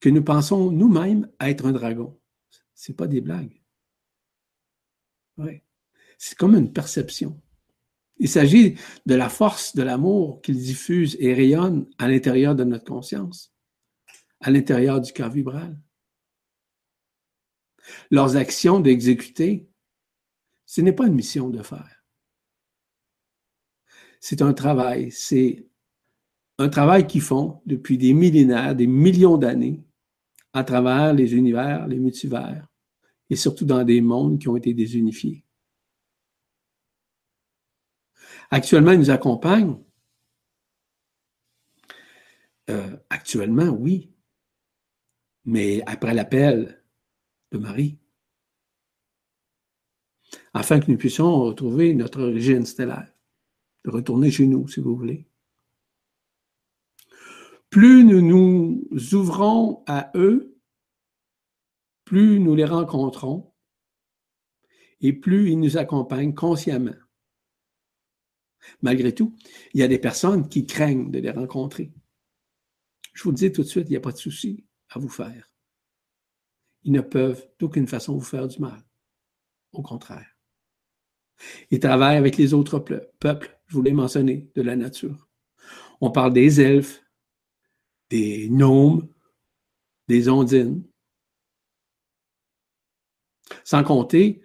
que nous pensons nous-mêmes être un dragon. Ce n'est pas des blagues. Ouais. C'est comme une perception. Il s'agit de la force de l'amour qu'ils diffusent et rayonnent à l'intérieur de notre conscience, à l'intérieur du cœur vibral. Leurs actions d'exécuter, ce n'est pas une mission de faire. C'est un travail, c'est un travail qu'ils font depuis des millénaires, des millions d'années, à travers les univers, les multivers, et surtout dans des mondes qui ont été désunifiés. Actuellement, ils nous accompagnent. Euh, actuellement, oui. mais après l'appel de Marie, afin que nous puissions retrouver notre origine stellaire, retourner chez nous, si vous voulez. Plus nous nous ouvrons à eux, plus nous les rencontrons et plus ils nous accompagnent consciemment. Malgré tout, il y a des personnes qui craignent de les rencontrer. Je vous le dis tout de suite, il n'y a pas de souci à vous faire. Ils ne peuvent d'aucune façon vous faire du mal. Au contraire. Ils travaillent avec les autres peuples, je vous l'ai mentionné, de la nature. On parle des elfes, des gnomes, des ondines. Sans compter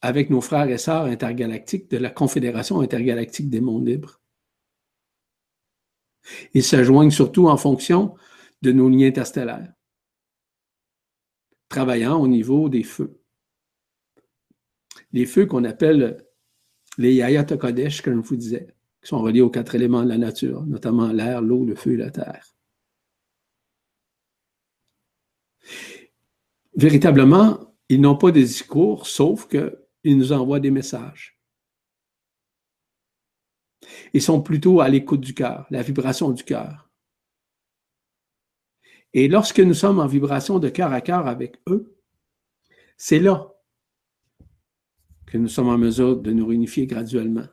avec nos frères et sœurs intergalactiques de la Confédération intergalactique des mondes libres. Ils se joignent surtout en fonction de nos liens interstellaires, travaillant au niveau des feux. Les feux qu'on appelle les Yaya Kodesh, comme je vous disais, qui sont reliés aux quatre éléments de la nature, notamment l'air, l'eau, le feu et la terre. Véritablement, ils n'ont pas de discours, sauf qu'ils nous envoient des messages. Ils sont plutôt à l'écoute du cœur, la vibration du cœur. Et lorsque nous sommes en vibration de cœur à cœur avec eux, c'est là que nous sommes en mesure de nous réunifier graduellement.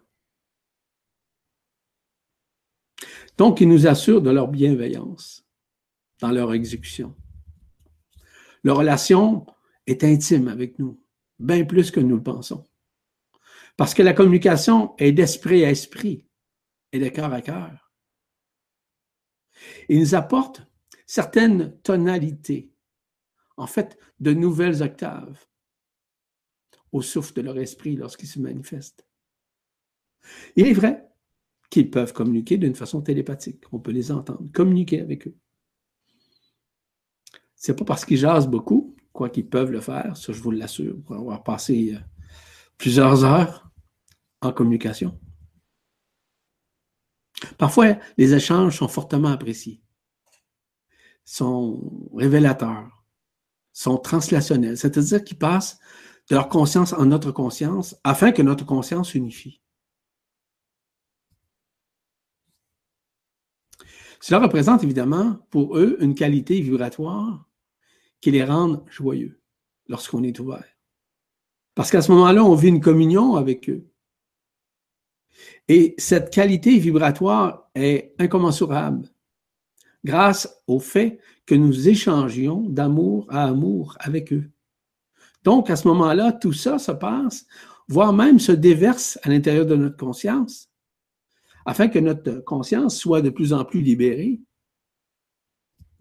Donc, ils nous assurent de leur bienveillance dans leur exécution. Leur relation est intime avec nous, bien plus que nous le pensons. Parce que la communication est d'esprit à esprit et de cœur à cœur. Ils nous apportent certaines tonalités, en fait, de nouvelles octaves au souffle de leur esprit lorsqu'ils se manifestent. Il est vrai qu'ils peuvent communiquer d'une façon télépathique. On peut les entendre, communiquer avec eux. C'est pas parce qu'ils jasent beaucoup, quoi qu'ils peuvent le faire, ça je vous l'assure, pour avoir passé euh, plusieurs heures en communication. Parfois, les échanges sont fortement appréciés, sont révélateurs, sont translationnels, c'est-à-dire qu'ils passent de leur conscience en notre conscience afin que notre conscience unifie. Cela représente évidemment pour eux une qualité vibratoire qui les rend joyeux lorsqu'on est ouvert. Parce qu'à ce moment-là, on vit une communion avec eux. Et cette qualité vibratoire est incommensurable grâce au fait que nous échangions d'amour à amour avec eux. Donc, à ce moment-là, tout ça se passe, voire même se déverse à l'intérieur de notre conscience, afin que notre conscience soit de plus en plus libérée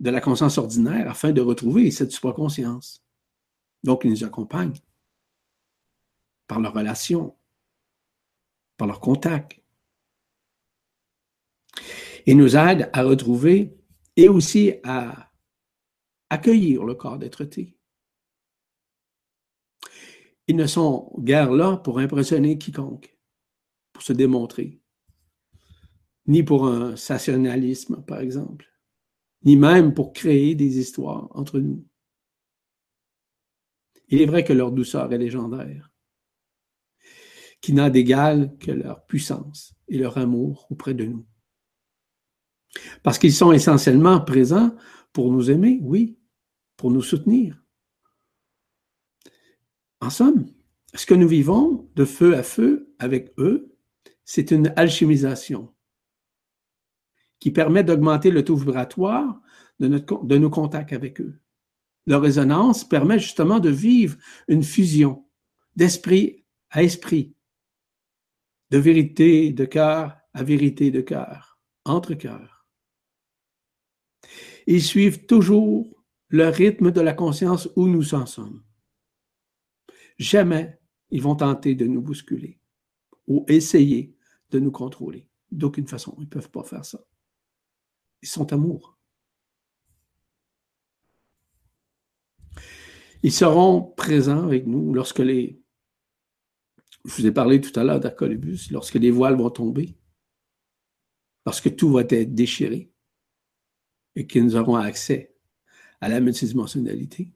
de la conscience ordinaire, afin de retrouver cette supraconscience. Donc, ils nous accompagnent par leur relation, par leur contact, et nous aident à retrouver et aussi à accueillir le corps d'être-té. Ils ne sont guère là pour impressionner quiconque, pour se démontrer, ni pour un sensationnalisme, par exemple, ni même pour créer des histoires entre nous. Il est vrai que leur douceur est légendaire, qui n'a d'égal que leur puissance et leur amour auprès de nous. Parce qu'ils sont essentiellement présents pour nous aimer, oui, pour nous soutenir, en somme, ce que nous vivons de feu à feu avec eux, c'est une alchimisation qui permet d'augmenter le taux vibratoire de, nos contacts avec eux. Leur résonance permet justement de vivre une fusion d'esprit à esprit, de vérité de cœur à vérité de cœur, entre cœurs. Ils suivent toujours le rythme de la conscience où nous en sommes. Jamais ils vont tenter de nous bousculer ou essayer de nous contrôler. D'aucune façon, ils ne peuvent pas faire ça. Ils sont amour. Ils seront présents avec nous lorsque les... Je vous ai parlé tout à l'heure d'Arcolibus, lorsque les voiles vont tomber, lorsque tout va être déchiré et que nous aurons accès à la multidimensionnalité.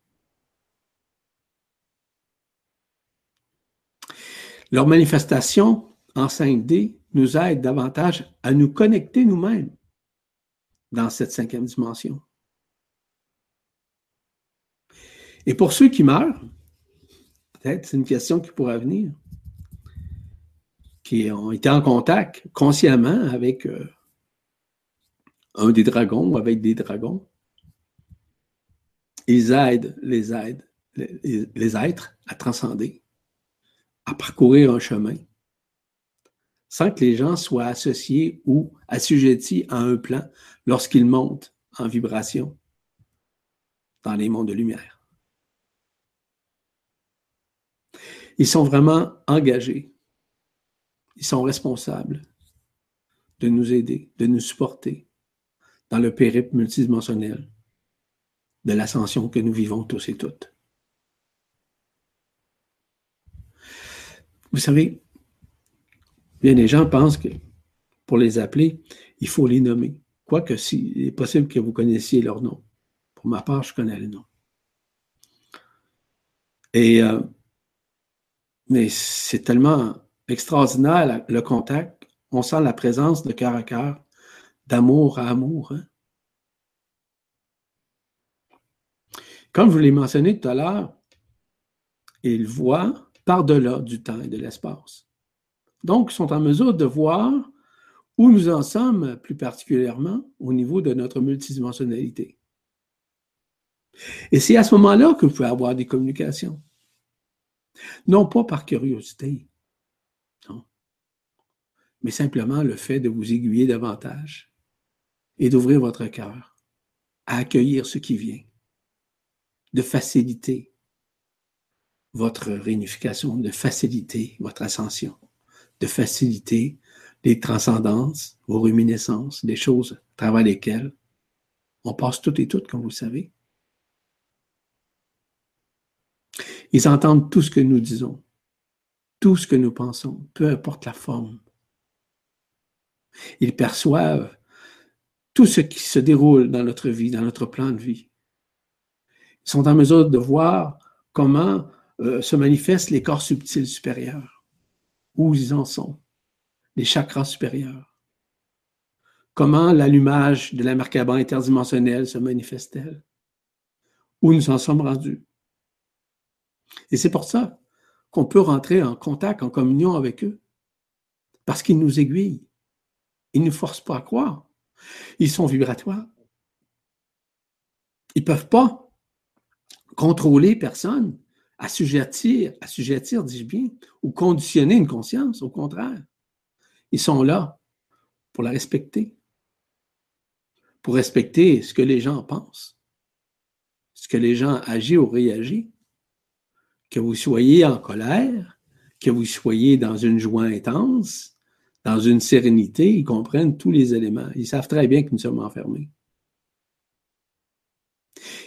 Leur manifestation en 5D nous aide davantage à nous connecter nous-mêmes dans cette cinquième dimension. Et pour ceux qui meurent, peut-être c'est une question qui pourra venir, qui ont été en contact consciemment avec euh, un des dragons ou avec des dragons, ils aident les aident, les êtres à transcender, à parcourir un chemin, sans que les gens soient associés ou assujettis à un plan lorsqu'ils montent en vibration dans les mondes de lumière. Ils sont vraiment engagés. Ils sont responsables de nous aider, de nous supporter dans le périple multidimensionnel de l'ascension que nous vivons tous et toutes. Vous savez, bien les gens pensent que pour les appeler, il faut les nommer. Quoique s'il est possible que vous connaissiez leur nom. Pour ma part, je connais le nom. Et euh, mais c'est tellement extraordinaire le contact. On sent la présence de cœur à cœur, d'amour à amour. Hein. Comme je vous l'ai mentionné tout à l'heure, ils voient par-delà du temps et de l'espace. Donc, sont en mesure de voir où nous en sommes plus particulièrement au niveau de notre multidimensionnalité. Et c'est à ce moment-là que vous pouvez avoir des communications. Non pas par curiosité, non, mais simplement le fait de vous aiguiller davantage et d'ouvrir votre cœur à accueillir ce qui vient, de faciliter votre réunification, de faciliter votre ascension, de faciliter les transcendances, vos réminiscences, des choses à travers lesquelles on passe toutes et toutes, comme vous le savez. Ils entendent tout ce que nous disons, tout ce que nous pensons, peu importe la forme. Ils perçoivent tout ce qui se déroule dans notre vie, dans notre plan de vie. Ils sont en mesure de voir comment euh, se manifestent les corps subtils supérieurs, où ils en sont, les chakras supérieurs. Comment l'allumage de la Merkaba interdimensionnelle se manifeste-t-elle? Où nous en sommes rendus? Et c'est pour ça qu'on peut rentrer en contact, en communion avec eux. Parce qu'ils nous aiguillent. Ils ne nous forcent pas à croire. Ils sont vibratoires. Ils ne peuvent pas contrôler personne, assujettir, assujettir, dis-je bien, ou conditionner une conscience. Au contraire, ils sont là pour la respecter, pour respecter ce que les gens pensent, ce que les gens agissent ou réagissent que vous soyez en colère, que vous soyez dans une joie intense, dans une sérénité, ils comprennent tous les éléments. Ils savent très bien que nous sommes enfermés.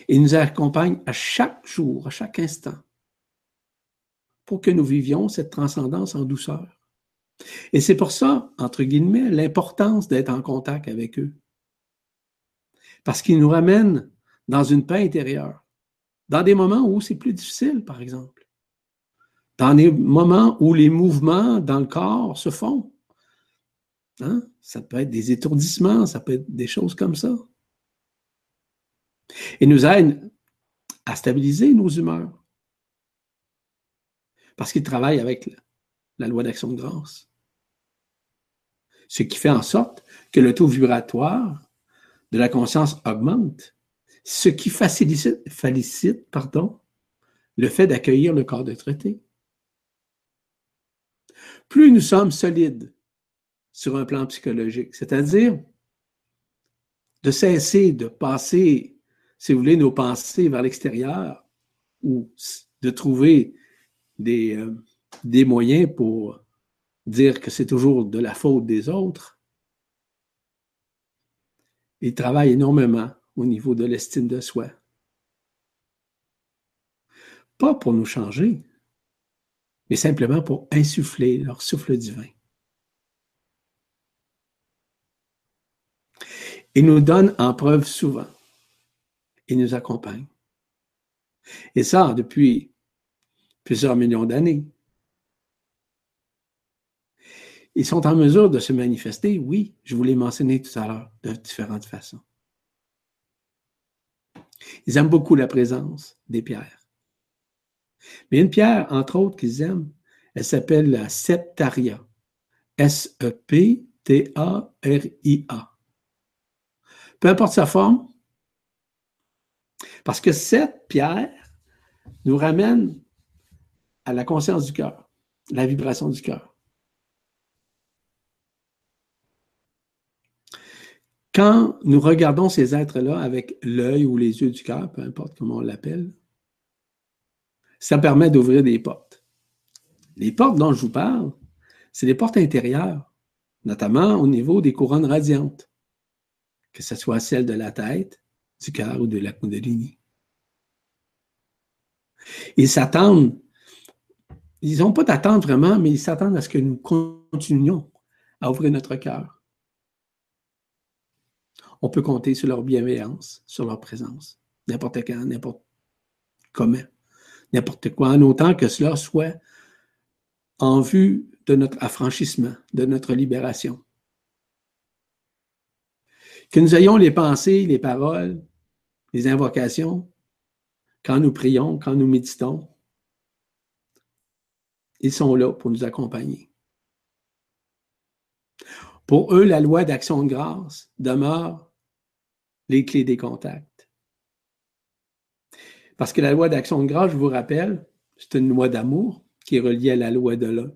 Ils nous accompagnent à chaque jour, à chaque instant, pour que nous vivions cette transcendance en douceur. Et c'est pour ça, entre guillemets, l'importance d'être en contact avec eux. Parce qu'ils nous ramènent dans une paix intérieure dans des moments où c'est plus difficile, par exemple. Dans des moments où les mouvements dans le corps se font. Hein? Ça peut être des étourdissements, ça peut être des choses comme ça. Et nous aide à stabiliser nos humeurs. Parce qu'ils travaillent avec la loi d'action de grâce. Ce qui fait en sorte que le taux vibratoire de la conscience augmente ce qui facilite, pardon, le fait d'accueillir le corps de traité. Plus nous sommes solides sur un plan psychologique, c'est-à-dire de cesser de passer, si vous voulez, nos pensées vers l'extérieur ou de trouver des, euh, des moyens pour dire que c'est toujours de la faute des autres. Il travaille énormément au niveau de l'estime de soi. Pas pour nous changer, mais simplement pour insuffler leur souffle divin. Ils nous donnent en preuve souvent. il nous accompagne. Et ça, depuis plusieurs millions d'années. Ils sont en mesure de se manifester, oui, je vous l'ai mentionné tout à l'heure, de différentes façons. Ils aiment beaucoup la présence des pierres. Mais une pierre, entre autres, qu'ils aiment, elle s'appelle la septaria. S-E-P-T-A-R-I-A. Peu importe sa forme, parce que cette pierre nous ramène à la conscience du cœur, la vibration du cœur. Quand nous regardons ces êtres-là avec l'œil ou les yeux du cœur, peu importe comment on l'appelle, ça permet d'ouvrir des portes. Les portes dont je vous parle, c'est des portes intérieures, notamment au niveau des couronnes radiantes, que ce soit celle de la tête, du cœur ou de la Kundalini. Ils s'attendent, ils n'ont pas d'attente vraiment, mais ils s'attendent à ce que nous continuions à ouvrir notre cœur. On peut compter sur leur bienveillance, sur leur présence, n'importe quand, n'importe comment, n'importe quoi, en autant que cela soit en vue de notre affranchissement, de notre libération. Que nous ayons les pensées, les paroles, les invocations, quand nous prions, quand nous méditons, ils sont là pour nous accompagner. Pour eux, la loi d'action de grâce demeure les clés des contacts. Parce que la loi d'action de grâce, je vous rappelle, c'est une loi d'amour qui est reliée à la loi de l'un.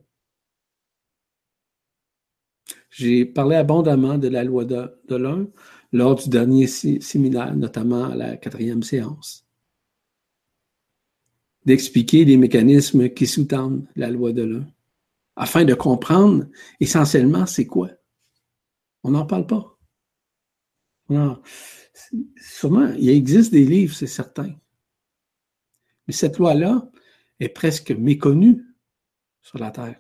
J'ai parlé abondamment de la loi de, l'un lors du dernier séminaire, notamment à la quatrième séance. D'expliquer les mécanismes qui sous-tendent la loi de l'un, afin de comprendre essentiellement c'est quoi. On n'en parle pas. Non sûrement, il existe des livres, c'est certain. Mais cette loi-là est presque méconnue sur la Terre.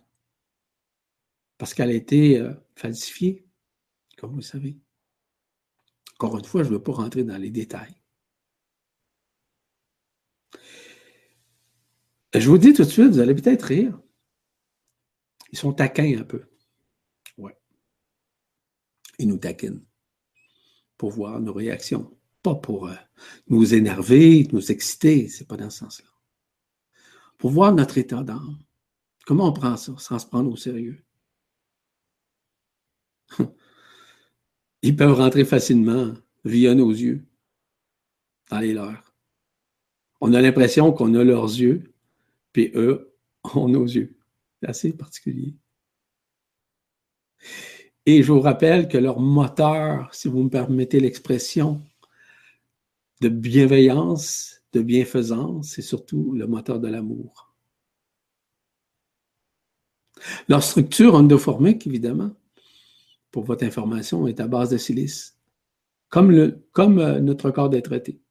Parce qu'elle a été euh, falsifiée, comme vous le savez. Encore une fois, je ne veux pas rentrer dans les détails. Je vous dis tout de suite, vous allez peut-être rire. Ils sont taquins un peu. Ouais. Ils nous taquinent pour voir nos réactions, pas pour euh, nous énerver, nous exciter, c'est pas dans ce sens-là. Pour voir notre état d'âme. Comment on prend ça sans se prendre au sérieux? Ils peuvent rentrer facilement via nos yeux, dans les leurs. On a l'impression qu'on a leurs yeux, puis eux ont nos yeux. C'est assez particulier. Et je vous rappelle que leur moteur, si vous me permettez l'expression, de bienveillance, de bienfaisance, c'est surtout le moteur de l'amour. Leur structure endoformique, évidemment, pour votre information, est à base de silice, comme, euh, notre corps d'être traité.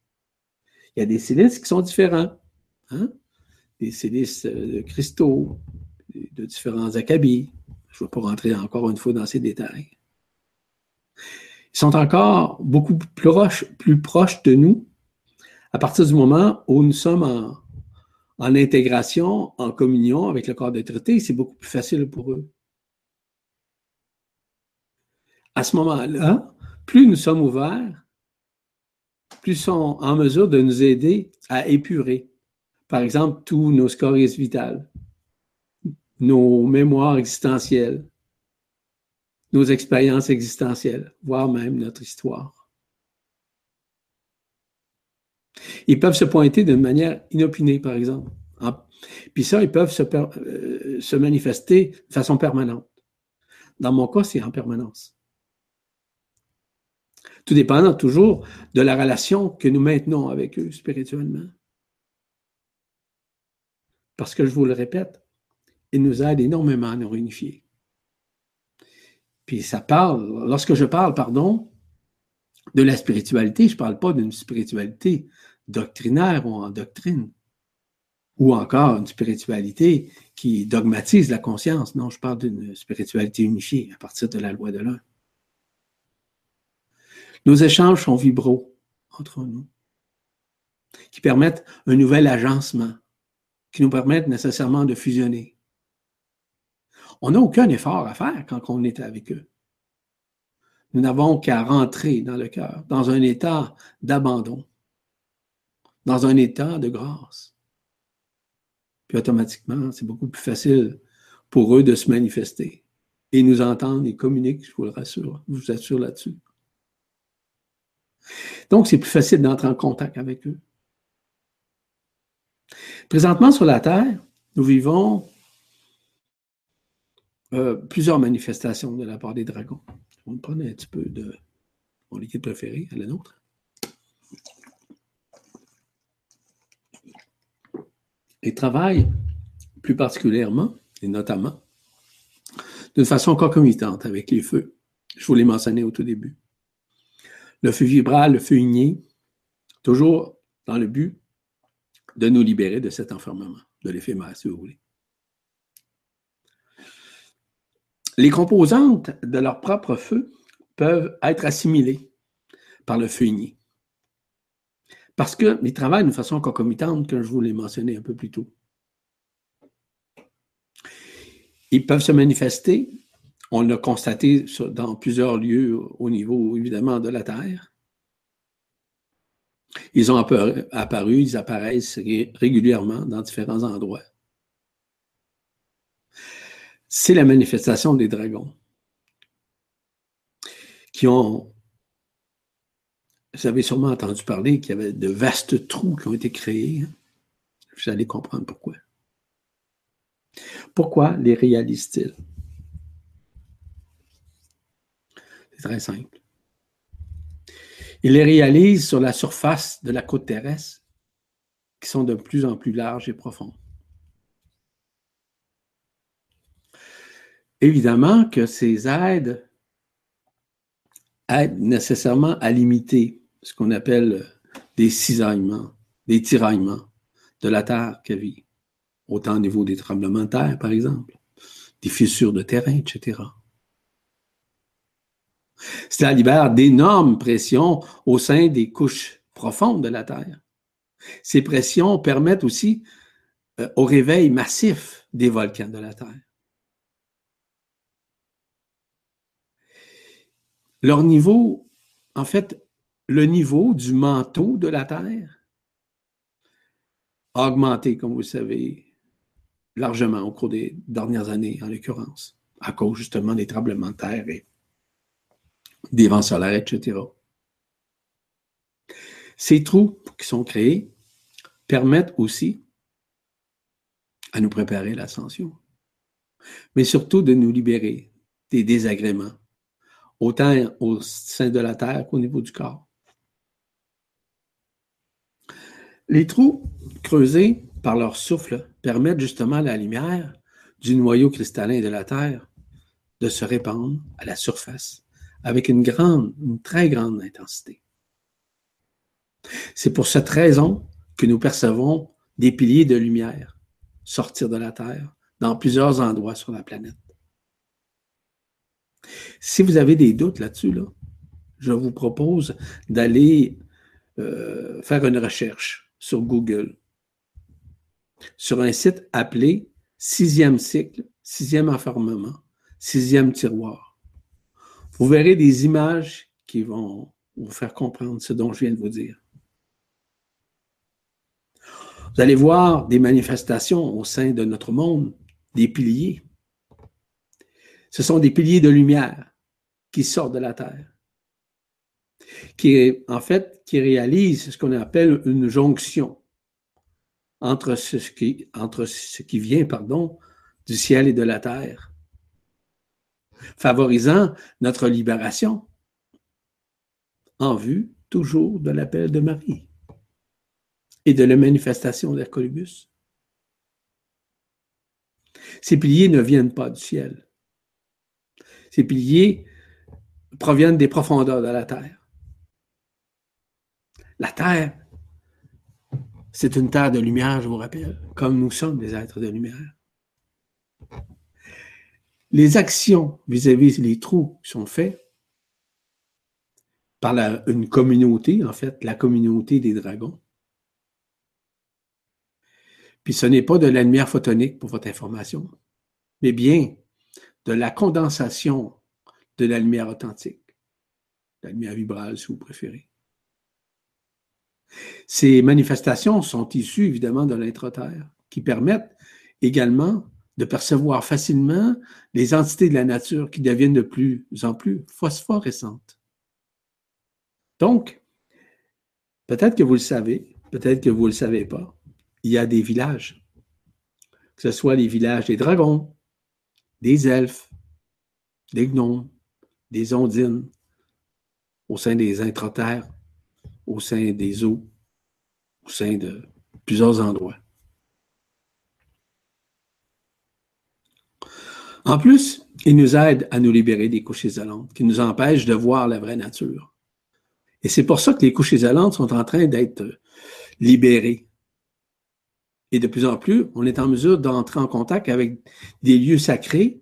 Il y a des silices qui sont différents. Hein? Des silices euh, de cristaux, de différents acabis, je ne vais pas rentrer encore une fois dans ces détails. Ils sont encore beaucoup plus proches, plus proches de nous à partir du moment où nous sommes en, intégration, en communion avec le corps de traité, c'est beaucoup plus facile pour eux. À ce moment-là, plus nous sommes ouverts, plus ils sont en mesure de nous aider à épurer, par exemple, tous nos scories vitales nos mémoires existentielles, nos expériences existentielles, voire même notre histoire. Ils peuvent se pointer d'une manière inopinée, par exemple. Puis ça, ils peuvent se, euh, se manifester de façon permanente. Dans mon cas, c'est en permanence. Tout dépendant toujours de la relation que nous maintenons avec eux spirituellement. Parce que je vous le répète, il nous aide énormément à nous réunifier. Puis ça parle, lorsque je parle, pardon, de la spiritualité, je ne parle pas d'une spiritualité doctrinaire ou en doctrine, ou encore une spiritualité qui dogmatise la conscience. Non, je parle d'une spiritualité unifiée à partir de la loi de l'un. Nos échanges sont vibraux entre nous. permettent un nouvel agencement, qui nous permettent nécessairement de fusionner. On n'a aucun effort à faire quand on est avec eux. Nous n'avons qu'à rentrer dans le cœur, dans un état d'abandon, dans un état de grâce. Puis automatiquement, c'est beaucoup plus facile pour eux de se manifester et nous entendre et communiquer, je vous le rassure, je vous assure là-dessus. Donc, c'est plus facile d'entrer en contact avec eux. Présentement, sur la Terre, nous vivons euh, plusieurs manifestations de la part des dragons. On va prendre un petit peu de mon liquide préféré à la nôtre. Ils travaillent plus particulièrement, et notamment, de façon concomitante avec les feux. Je vous l'ai mentionné au tout début. Le feu vibral, le feu igné, toujours dans le but de nous libérer de cet enfermement, de l'éphémère, si vous voulez. Les composantes de leur propre feu peuvent être assimilées par le feu igné. Parce qu'ils travaillent de façon concomitante, comme je vous l'ai mentionné un peu plus tôt. Ils peuvent se manifester, on l'a constaté dans plusieurs lieux au niveau, évidemment, de la Terre. Ils ont apparu, ils apparaissent régulièrement dans différents endroits. C'est la manifestation des dragons qui ont vous avez sûrement entendu parler qu'il y avait de vastes trous qui ont été créés. Vous allez comprendre pourquoi. Pourquoi les réalisent-ils? C'est très simple. Ils les réalisent sur la surface de la côte terrestre, qui sont de plus en plus larges et profondes. Évidemment que ces aides aident nécessairement à limiter ce qu'on appelle des cisaillements, des tiraillements de la terre qu'elle vit, autant au niveau des tremblements de terre, par exemple, des fissures de terrain, etc. Cela libère d'énormes pressions au sein des couches profondes de la Terre. Ces pressions permettent aussi euh, au réveil massif des volcans de la Terre. Leur niveau, en fait, le niveau du manteau de la Terre a augmenté, comme vous le savez, largement au cours des dernières années, en l'occurrence, à cause justement des tremblements de terre et des vents solaires, etc. Ces trous qui sont créés permettent aussi à nous préparer l'ascension, mais surtout de nous libérer des désagréments, autant au sein de la Terre qu'au niveau du corps. Les trous creusés par leur souffle permettent justement à la lumière du noyau cristallin de la Terre de se répandre à la surface avec une grande, une très grande intensité. C'est pour cette raison que nous percevons des piliers de lumière sortir de la Terre dans plusieurs endroits sur la planète. Si vous avez des doutes là-dessus, là, je vous propose d'aller euh, faire une recherche sur Google, sur un site appelé Sixième cycle, sixième enfermement, sixième tiroir. Vous verrez des images qui vont vous faire comprendre ce dont je viens de vous dire. Vous allez voir des manifestations au sein de notre monde, des piliers. Ce sont des piliers de lumière qui sortent de la Terre qui en fait, qui réalise ce qu'on appelle une jonction entre ce qui, entre ce qui vient, pardon, du ciel et de la terre, favorisant notre libération en vue toujours de l'appel de Marie et de la manifestation d'Hercolubus. Ces piliers ne viennent pas du ciel. Ces piliers proviennent des profondeurs de la terre. La Terre, c'est une terre de lumière, je vous rappelle, comme nous sommes des êtres de lumière. Les actions vis-à-vis des trous sont faites par une communauté, en fait, la communauté des dragons, Puis ce n'est pas de la lumière photonique pour votre information, mais bien de la condensation de la lumière authentique, la lumière vibrale si vous préférez. Ces manifestations sont issues évidemment de l'intra-terre, qui permettent également de percevoir facilement les entités de la nature qui deviennent de plus en plus phosphorescentes. Donc, peut-être que vous le savez, peut-être que vous ne le savez pas, il y a des villages, que ce soit les villages des dragons, des elfes, des gnomes, des ondines, au sein des intraterres, au sein des eaux, au sein de plusieurs endroits. En plus, il nous aide à nous libérer des couches isolantes qui nous empêchent de voir la vraie nature. Et c'est pour ça que les couches isolantes sont en train d'être libérées. Et de plus en plus, on est en mesure d'entrer en contact avec des lieux sacrés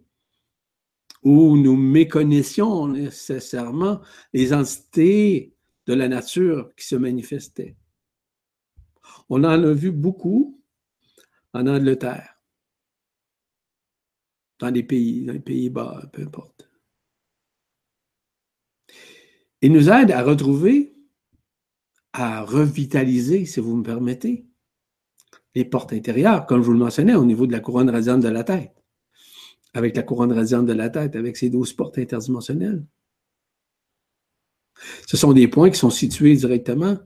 où nous méconnaissions nécessairement les entités de la nature qui se manifestaient. On en a vu beaucoup en Angleterre dans les pays, dans les Pays-Bas, peu importe. Il nous aide à retrouver, à revitaliser, si vous me permettez, les portes intérieures, comme je vous le mentionnais, au niveau de la couronne radiante de la tête. Avec la couronne radiante de la tête, avec ces douze portes interdimensionnelles. Ce sont des points qui sont situés directement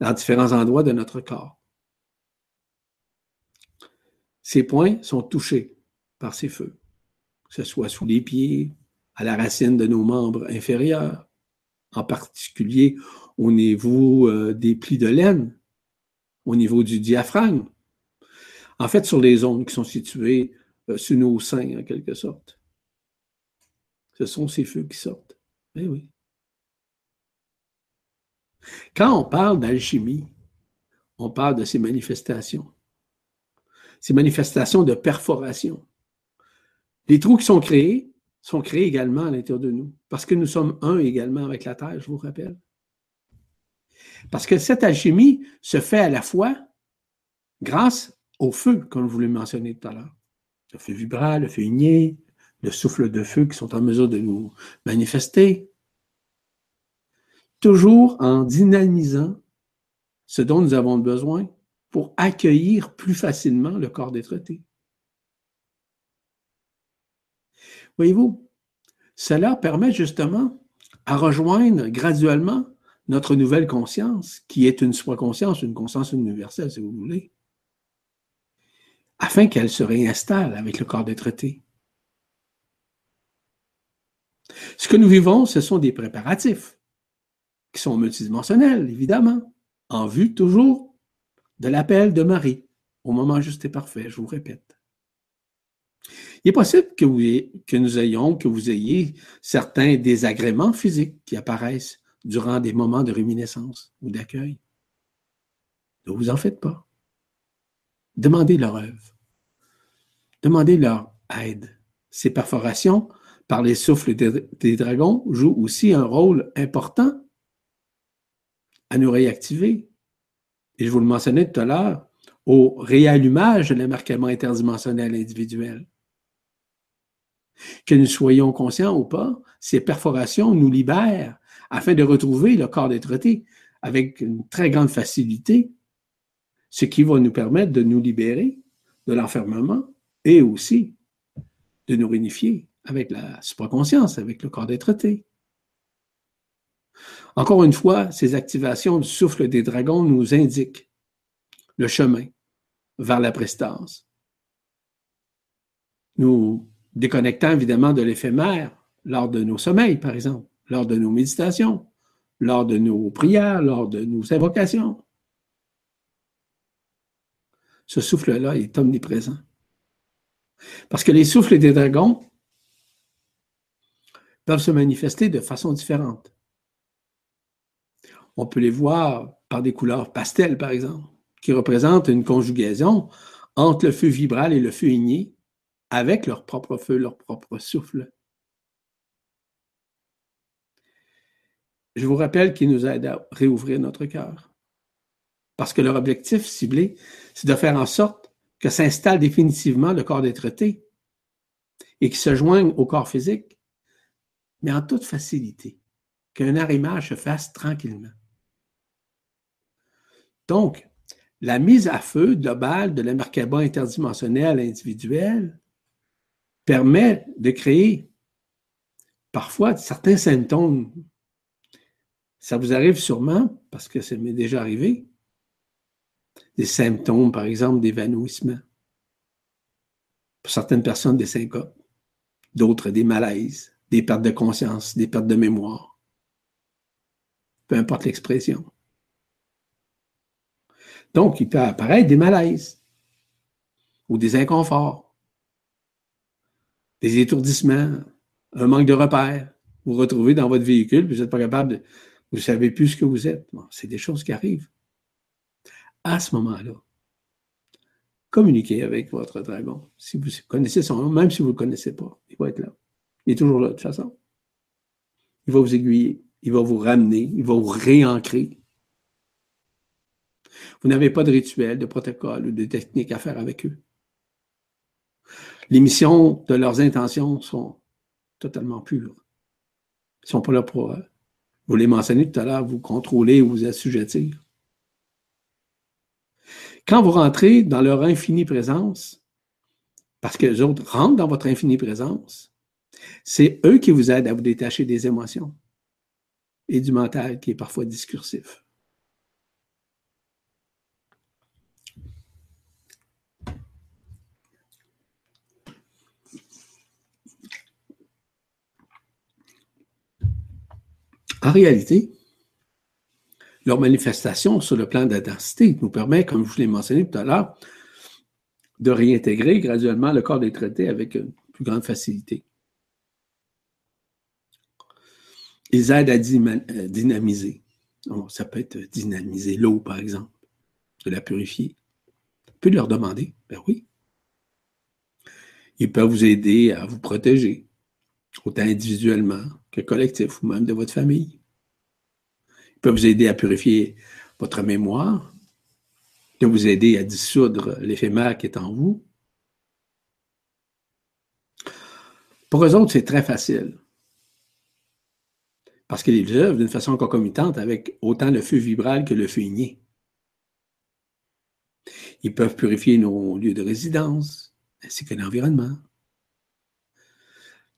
dans différents endroits de notre corps. Ces points sont touchés par ces feux, que ce soit sous les pieds, à la racine de nos membres inférieurs, en particulier au niveau euh, des plis de laine, au niveau du diaphragme, en fait sur les zones qui sont situées euh, sous nos seins en quelque sorte. Ce sont ces feux qui sortent. Eh oui. Quand on parle d'alchimie, on parle de ces manifestations, ces manifestations de perforation. Les trous qui sont créés sont créés également à l'intérieur de nous, parce que nous sommes un également avec la Terre, je vous rappelle. Parce que cette alchimie se fait à la fois grâce au feu, comme je vous l'ai mentionné tout à l'heure. Le feu vibral, le feu igné, le souffle de feu qui sont en mesure de nous manifester. Toujours en dynamisant ce dont nous avons besoin pour accueillir plus facilement le corps d'être-té. Voyez-vous, cela permet justement à rejoindre graduellement notre nouvelle conscience, qui est une soi-conscience, une conscience universelle, si vous voulez, afin qu'elle se réinstalle avec le corps d'être Ce que nous vivons, ce sont des préparatifs qui sont multidimensionnels, évidemment, en vue toujours de l'appel de Marie, au moment juste et parfait, je vous répète. Il est possible que, vous, que nous ayons, que vous ayez certains désagréments physiques qui apparaissent durant des moments de réminiscence ou d'accueil. Ne vous en faites pas. Demandez leur œuvre. Demandez leur aide. Ces perforations par les souffles des, dragons jouent aussi un rôle important à nous réactiver. Et je vous le mentionnais tout à l'heure, au réallumage de l'embarquement interdimensionnel individuel. Que nous soyons conscients ou pas, ces perforations nous libèrent afin de retrouver le corps d'être avec une très grande facilité, ce qui va nous permettre de nous libérer de l'enfermement et aussi de nous réunifier avec la supraconscience, avec le corps d'être Encore une fois, ces activations du souffle des dragons nous indiquent le chemin vers la prestance. Nous déconnectant évidemment de l'éphémère lors de nos sommeils, par exemple, lors de nos méditations, lors de nos prières, lors de nos invocations. Ce souffle-là est omniprésent. Parce que les souffles des dragons peuvent se manifester de façon différente. On peut les voir par des couleurs pastel, par exemple, qui représentent une conjugaison entre le feu vibral et le feu igné, avec leur propre feu, leur propre souffle. Je vous rappelle qu'il nous aide à réouvrir notre cœur. Parce que leur objectif ciblé, c'est de faire en sorte que s'installe définitivement le corps des traités et qu'il se joigne au corps physique, mais en toute facilité, qu'un arrimage se fasse tranquillement. Donc, la mise à feu globale de la Merkaba interdimensionnelle individuelle permet de créer parfois certains symptômes. Ça vous arrive sûrement, parce que ça m'est déjà arrivé, des symptômes, par exemple, d'évanouissement. Pour certaines personnes, des syncopes. D'autres, des malaises, des pertes de conscience, des pertes de mémoire. Peu importe l'expression. Donc, il peut apparaître des malaises ou des inconforts, des étourdissements, un manque de repères. Vous vous retrouvez dans votre véhicule, vous n'êtes pas capable de. Vous ne savez plus ce que vous êtes. c'est des choses qui arrivent. À ce moment-là, communiquez avec votre dragon. Si vous connaissez son nom, même si vous ne le connaissez pas, il va être là. Il est toujours là, de toute façon. Il va vous aiguiller, il va vous ramener, il va vous réancrer. Vous n'avez pas de rituel, de protocole ou de technique à faire avec eux. Les missions de leurs intentions sont totalement pures. Ils ne sont pas là pour, euh, vous les mentionnez tout à l'heure, vous contrôler ou vous assujettir. Quand vous rentrez dans leur infinie présence, parce que les autres rentrent dans votre infinie présence, c'est eux qui vous aident à vous détacher des émotions et du mental qui est parfois discursif. En réalité, leur manifestation sur le plan de la densité nous permet, comme je vous l'ai mentionné tout à l'heure, de réintégrer graduellement le corps des traités avec une plus grande facilité. Ils aident à euh, dynamiser. ça peut être dynamiser l'eau, par exemple, de la purifier. On peut leur demander, ben oui. Ils peuvent vous aider à vous protéger, autant individuellement que collectif ou même de votre famille. Il peut vous aider à purifier votre mémoire, peut vous aider à dissoudre l'éphémère qui est en vous. Pour eux autres, c'est très facile. Parce qu'ils œuvrent d'une façon concomitante avec autant le feu vibral que le feu igné. Ils peuvent purifier nos lieux de résidence, ainsi que l'environnement.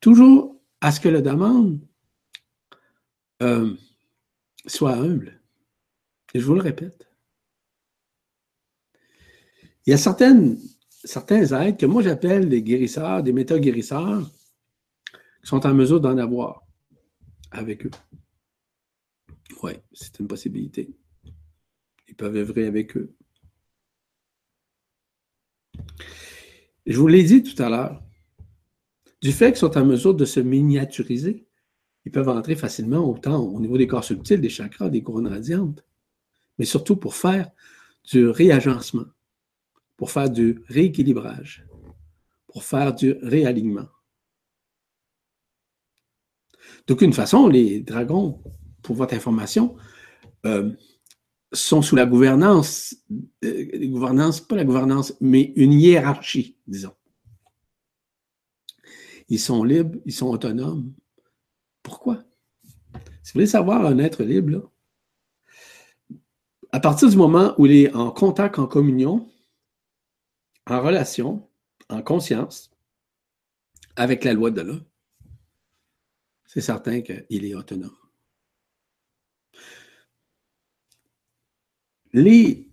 Toujours à ce que la demande euh, soit humble. Et je vous le répète. Il y a certaines, certains êtres que moi j'appelle des guérisseurs, des méta-guérisseurs, qui sont en mesure d'en avoir avec eux. Oui, c'est une possibilité. Ils peuvent œuvrer avec eux. Je vous l'ai dit tout à l'heure, du fait qu'ils sont en mesure de se miniaturiser, ils peuvent entrer facilement autant au niveau des corps subtils, des chakras, des couronnes radiantes, mais surtout pour faire du réagencement, pour faire du rééquilibrage, pour faire du réalignement. D'aucune façon, les dragons, pour votre information, euh, sont sous la gouvernance, euh, gouvernance, pas la gouvernance, mais une hiérarchie, disons. Ils sont libres, ils sont autonomes. Pourquoi? Si vous voulez savoir un être libre, à partir du moment où il est en contact, en communion, en relation, en conscience avec la loi de là, c'est certain qu'il est autonome. Les,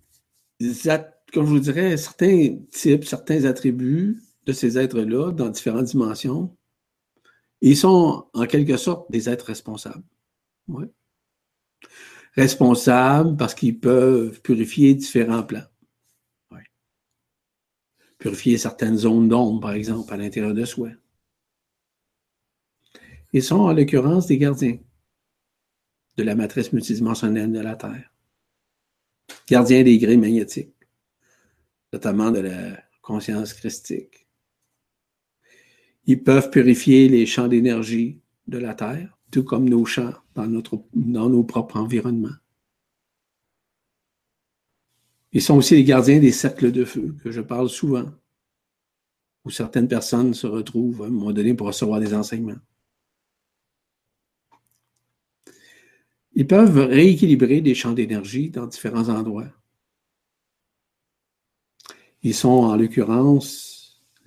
comme je vous dirais, certains types, certains attributs de ces êtres-là dans différentes dimensions, ils sont en quelque sorte des êtres responsables. Ouais. Responsables parce qu'ils peuvent purifier différents plans. Purifier certaines zones d'ombre, par exemple, à l'intérieur de soi. Ils sont en l'occurrence des gardiens de la matrice multidimensionnelle de la Terre. Gardiens des grilles magnétiques, notamment de la conscience christique. Ils peuvent purifier les champs d'énergie de la Terre, tout comme nos champs dans, notre, dans nos propres environnements. Ils sont aussi les gardiens des cercles de feu, que je parle souvent, où certaines personnes se retrouvent à un moment donné pour recevoir des enseignements. Ils peuvent rééquilibrer des champs d'énergie dans différents endroits. Ils sont en l'occurrence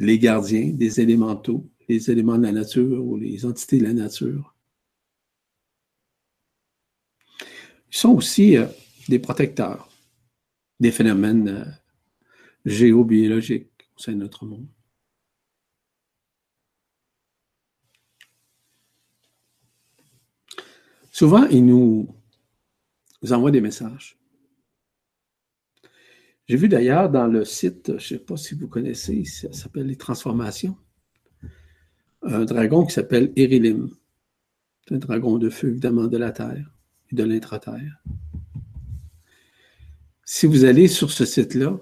les gardiens des élémentaux, les éléments de la nature ou les entités de la nature. Ils sont aussi euh, des protecteurs des phénomènes euh, géobiologiques au sein de notre monde. Souvent, ils nous, envoient des messages. J'ai vu d'ailleurs dans le site, je ne sais pas si vous connaissez, ça s'appelle Les Transformations, un dragon qui s'appelle Erilim. C'est un dragon de feu, évidemment, de la Terre et de l'intra-terre. Si vous allez sur ce site-là,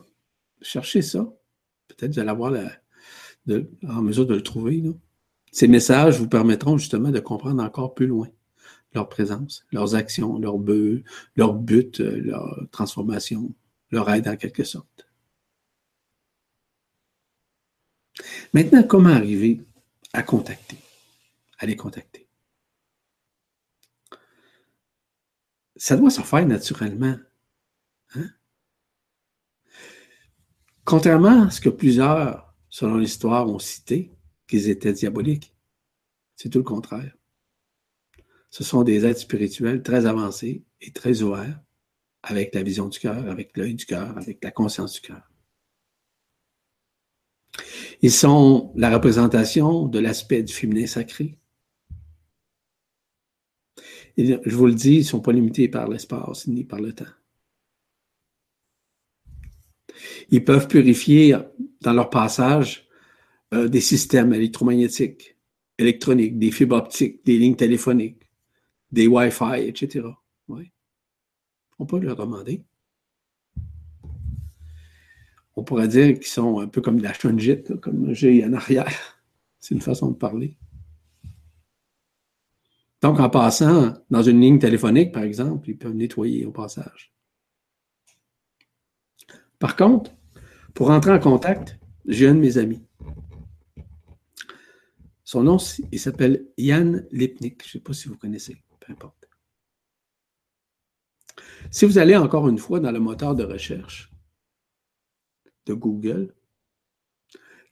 cherchez ça. Peut-être vous allez avoir en mesure de le trouver. Ces messages vous permettront justement de comprendre encore plus loin leur présence, leurs actions, leur but, leur but, euh, leur transformation, leur aide en quelque sorte. Maintenant, comment arriver à contacter, à les contacter? Ça doit se faire naturellement. Hein? Contrairement à ce que plusieurs, selon l'histoire, ont cité, qu'ils étaient diaboliques, c'est tout le contraire. Ce sont des êtres spirituels très avancés et très ouverts, avec la vision du cœur, avec l'œil du cœur, avec la conscience du cœur. Ils sont la représentation de l'aspect du féminin sacré. Je vous le dis, ils ne sont pas limités par l'espace ni par le temps. Ils peuvent purifier dans leur passage euh, des systèmes électromagnétiques, électroniques, des fibres optiques, des lignes téléphoniques, des Wi-Fi, etc. On peut leur demander. On pourrait dire qu'ils sont un peu comme la chungite, comme j'ai en arrière. C'est une façon de parler. Donc, en passant dans une ligne téléphonique, par exemple, ils peuvent nettoyer au passage. Par contre, pour entrer en contact, j'ai un de mes amis. Son nom, il s'appelle Yann Lipnik. Je ne sais pas si vous connaissez, peu importe. Si vous allez encore une fois dans le moteur de recherche de Google,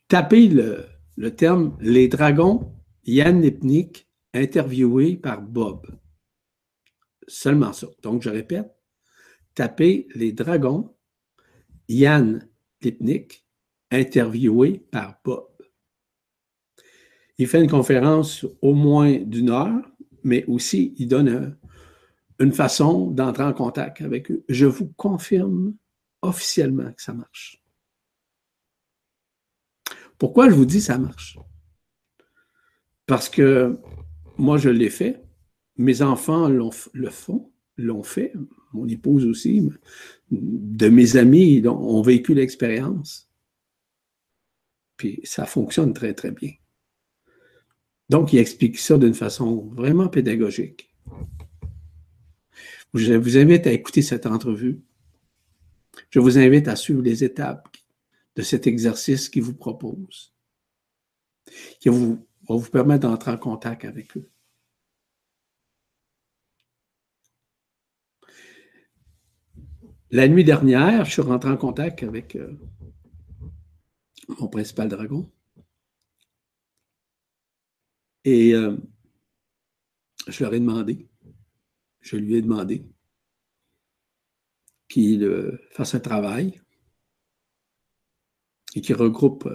tapez le, terme Les dragons Yann Lipnik interviewé par Bob. Seulement ça. Donc, je répète, tapez les dragons Yann Lipnik, interviewé par Bob. Il fait une conférence au moins d'une heure, mais aussi il donne une façon d'entrer en contact avec eux. Je vous confirme officiellement que ça marche. Pourquoi je vous dis ça marche? Parce que moi, je l'ai fait. Mes enfants le font, l'ont fait. Mon épouse aussi de mes amis ont vécu l'expérience. Puis ça fonctionne très, très bien. Donc, il explique ça d'une façon vraiment pédagogique. Je vous invite à écouter cette entrevue. Je vous invite à suivre les étapes de cet exercice qu'il vous propose, qui va vous permettre d'entrer en contact avec eux. La nuit dernière, je suis rentré en contact avec euh, mon principal dragon. Et euh, je leur ai demandé, je lui ai demandé qu'il euh, fasse un travail et qu'il regroupe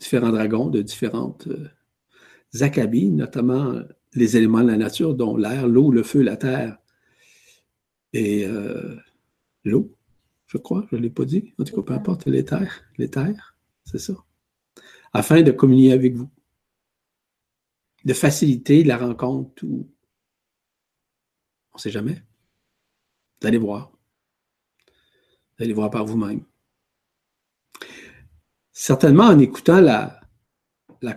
différents dragons de différentes acabis, notamment les éléments de la nature, dont l'air, l'eau, le feu, la terre et l'eau, je crois, je ne l'ai pas dit. En tout cas, peu importe, l'éther, l'éther, c'est ça. Afin de communier avec vous. De faciliter la rencontre ou on ne sait jamais. Allez voir. Allez voir par vous-même. Certainement, en écoutant la,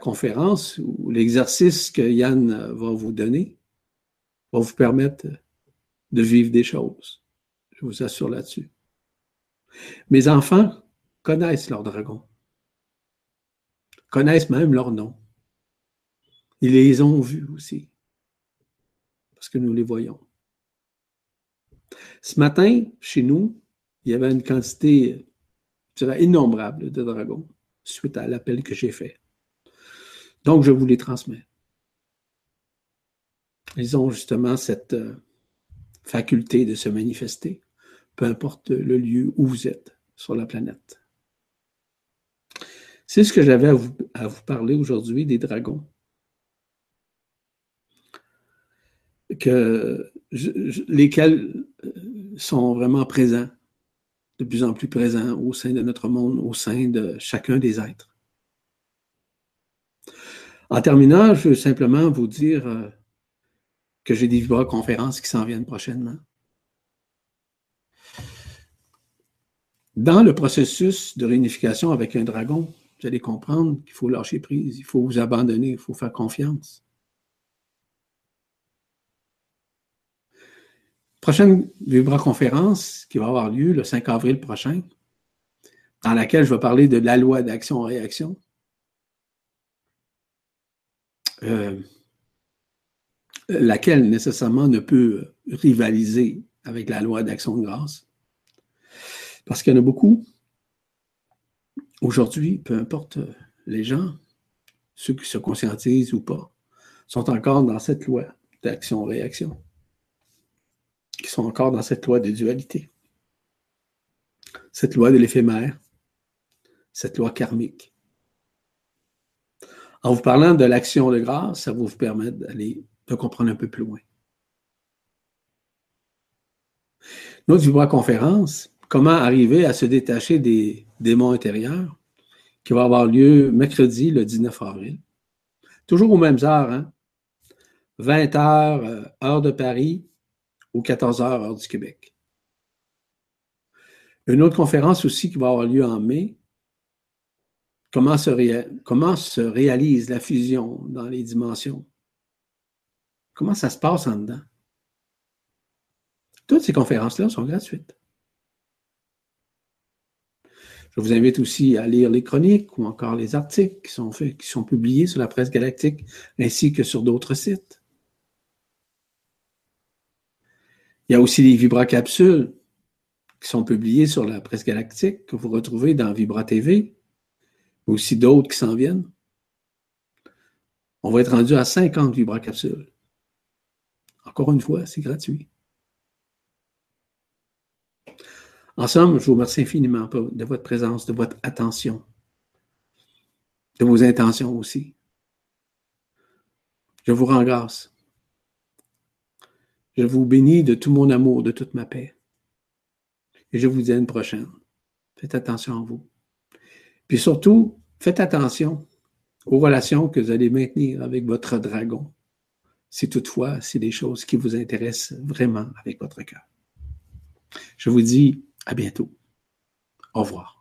conférence ou l'exercice que Yann va vous donner, va vous permettre de vivre des choses. Je vous assure là-dessus. Mes enfants connaissent leurs dragons, connaissent même leur nom. Ils les ont vus aussi, parce que nous les voyons. Ce matin, chez nous, il y avait une quantité, innombrable de dragons suite à l'appel que j'ai fait. Donc, je vous les transmets. Ils ont justement cette euh, faculté de se manifester, peu importe le lieu où vous êtes sur la planète. C'est ce que j'avais à vous parler aujourd'hui des dragons. Que lesquels euh, sont vraiment présents, de plus en plus présents au sein de notre monde, au sein de chacun des êtres. En terminant, je veux simplement vous dire euh, que j'ai des conférences qui s'en viennent prochainement. Dans le processus de réunification avec un dragon, vous allez comprendre qu'il faut lâcher prise, il faut vous abandonner, il faut faire confiance. Prochaine Vibra-conférence qui va avoir lieu le 5 avril prochain, dans laquelle je vais parler de la loi d'action-réaction. Euh, laquelle nécessairement ne peut rivaliser avec la loi d'action de grâce. Parce qu'il y en a beaucoup, aujourd'hui, peu importe les gens, ceux qui se conscientisent ou pas, sont encore dans cette loi d'action-réaction, qui sont encore dans cette loi de dualité, cette loi de l'éphémère, cette loi karmique. En vous parlant de l'action de grâce, ça va vous permettre d'aller de comprendre un peu plus loin. Notre vibra-conférence, comment arriver à se détacher des démons intérieurs, qui va avoir lieu mercredi, le 19 avril. Toujours aux mêmes heures, 20 hein? heures, euh, heure de Paris, ou 14 heures, heure du Québec. Une autre conférence aussi qui va avoir lieu en mai, comment se, réalise la fusion dans les dimensions? Comment ça se passe en dedans? Toutes ces conférences-là sont gratuites. Je vous invite aussi à lire les chroniques ou encore les articles qui sont publiés sur la presse galactique ainsi que sur d'autres sites. Il y a aussi les vibracapsules qui sont publiées sur la presse galactique que vous retrouvez dans Vibra TV aussi d'autres qui s'en viennent. On va être rendu à 50 vibracapsules. Encore une fois, c'est gratuit. En somme, je vous remercie infiniment de votre présence, de votre attention, de vos intentions aussi. Je vous rends grâce. Je vous bénis de tout mon amour, de toute ma paix. Et je vous dis à une prochaine. Faites attention à vous. Puis surtout, faites attention aux relations que vous allez maintenir avec votre dragon, si toutefois c'est des choses qui vous intéressent vraiment avec votre cœur. Je vous dis à bientôt. Au revoir.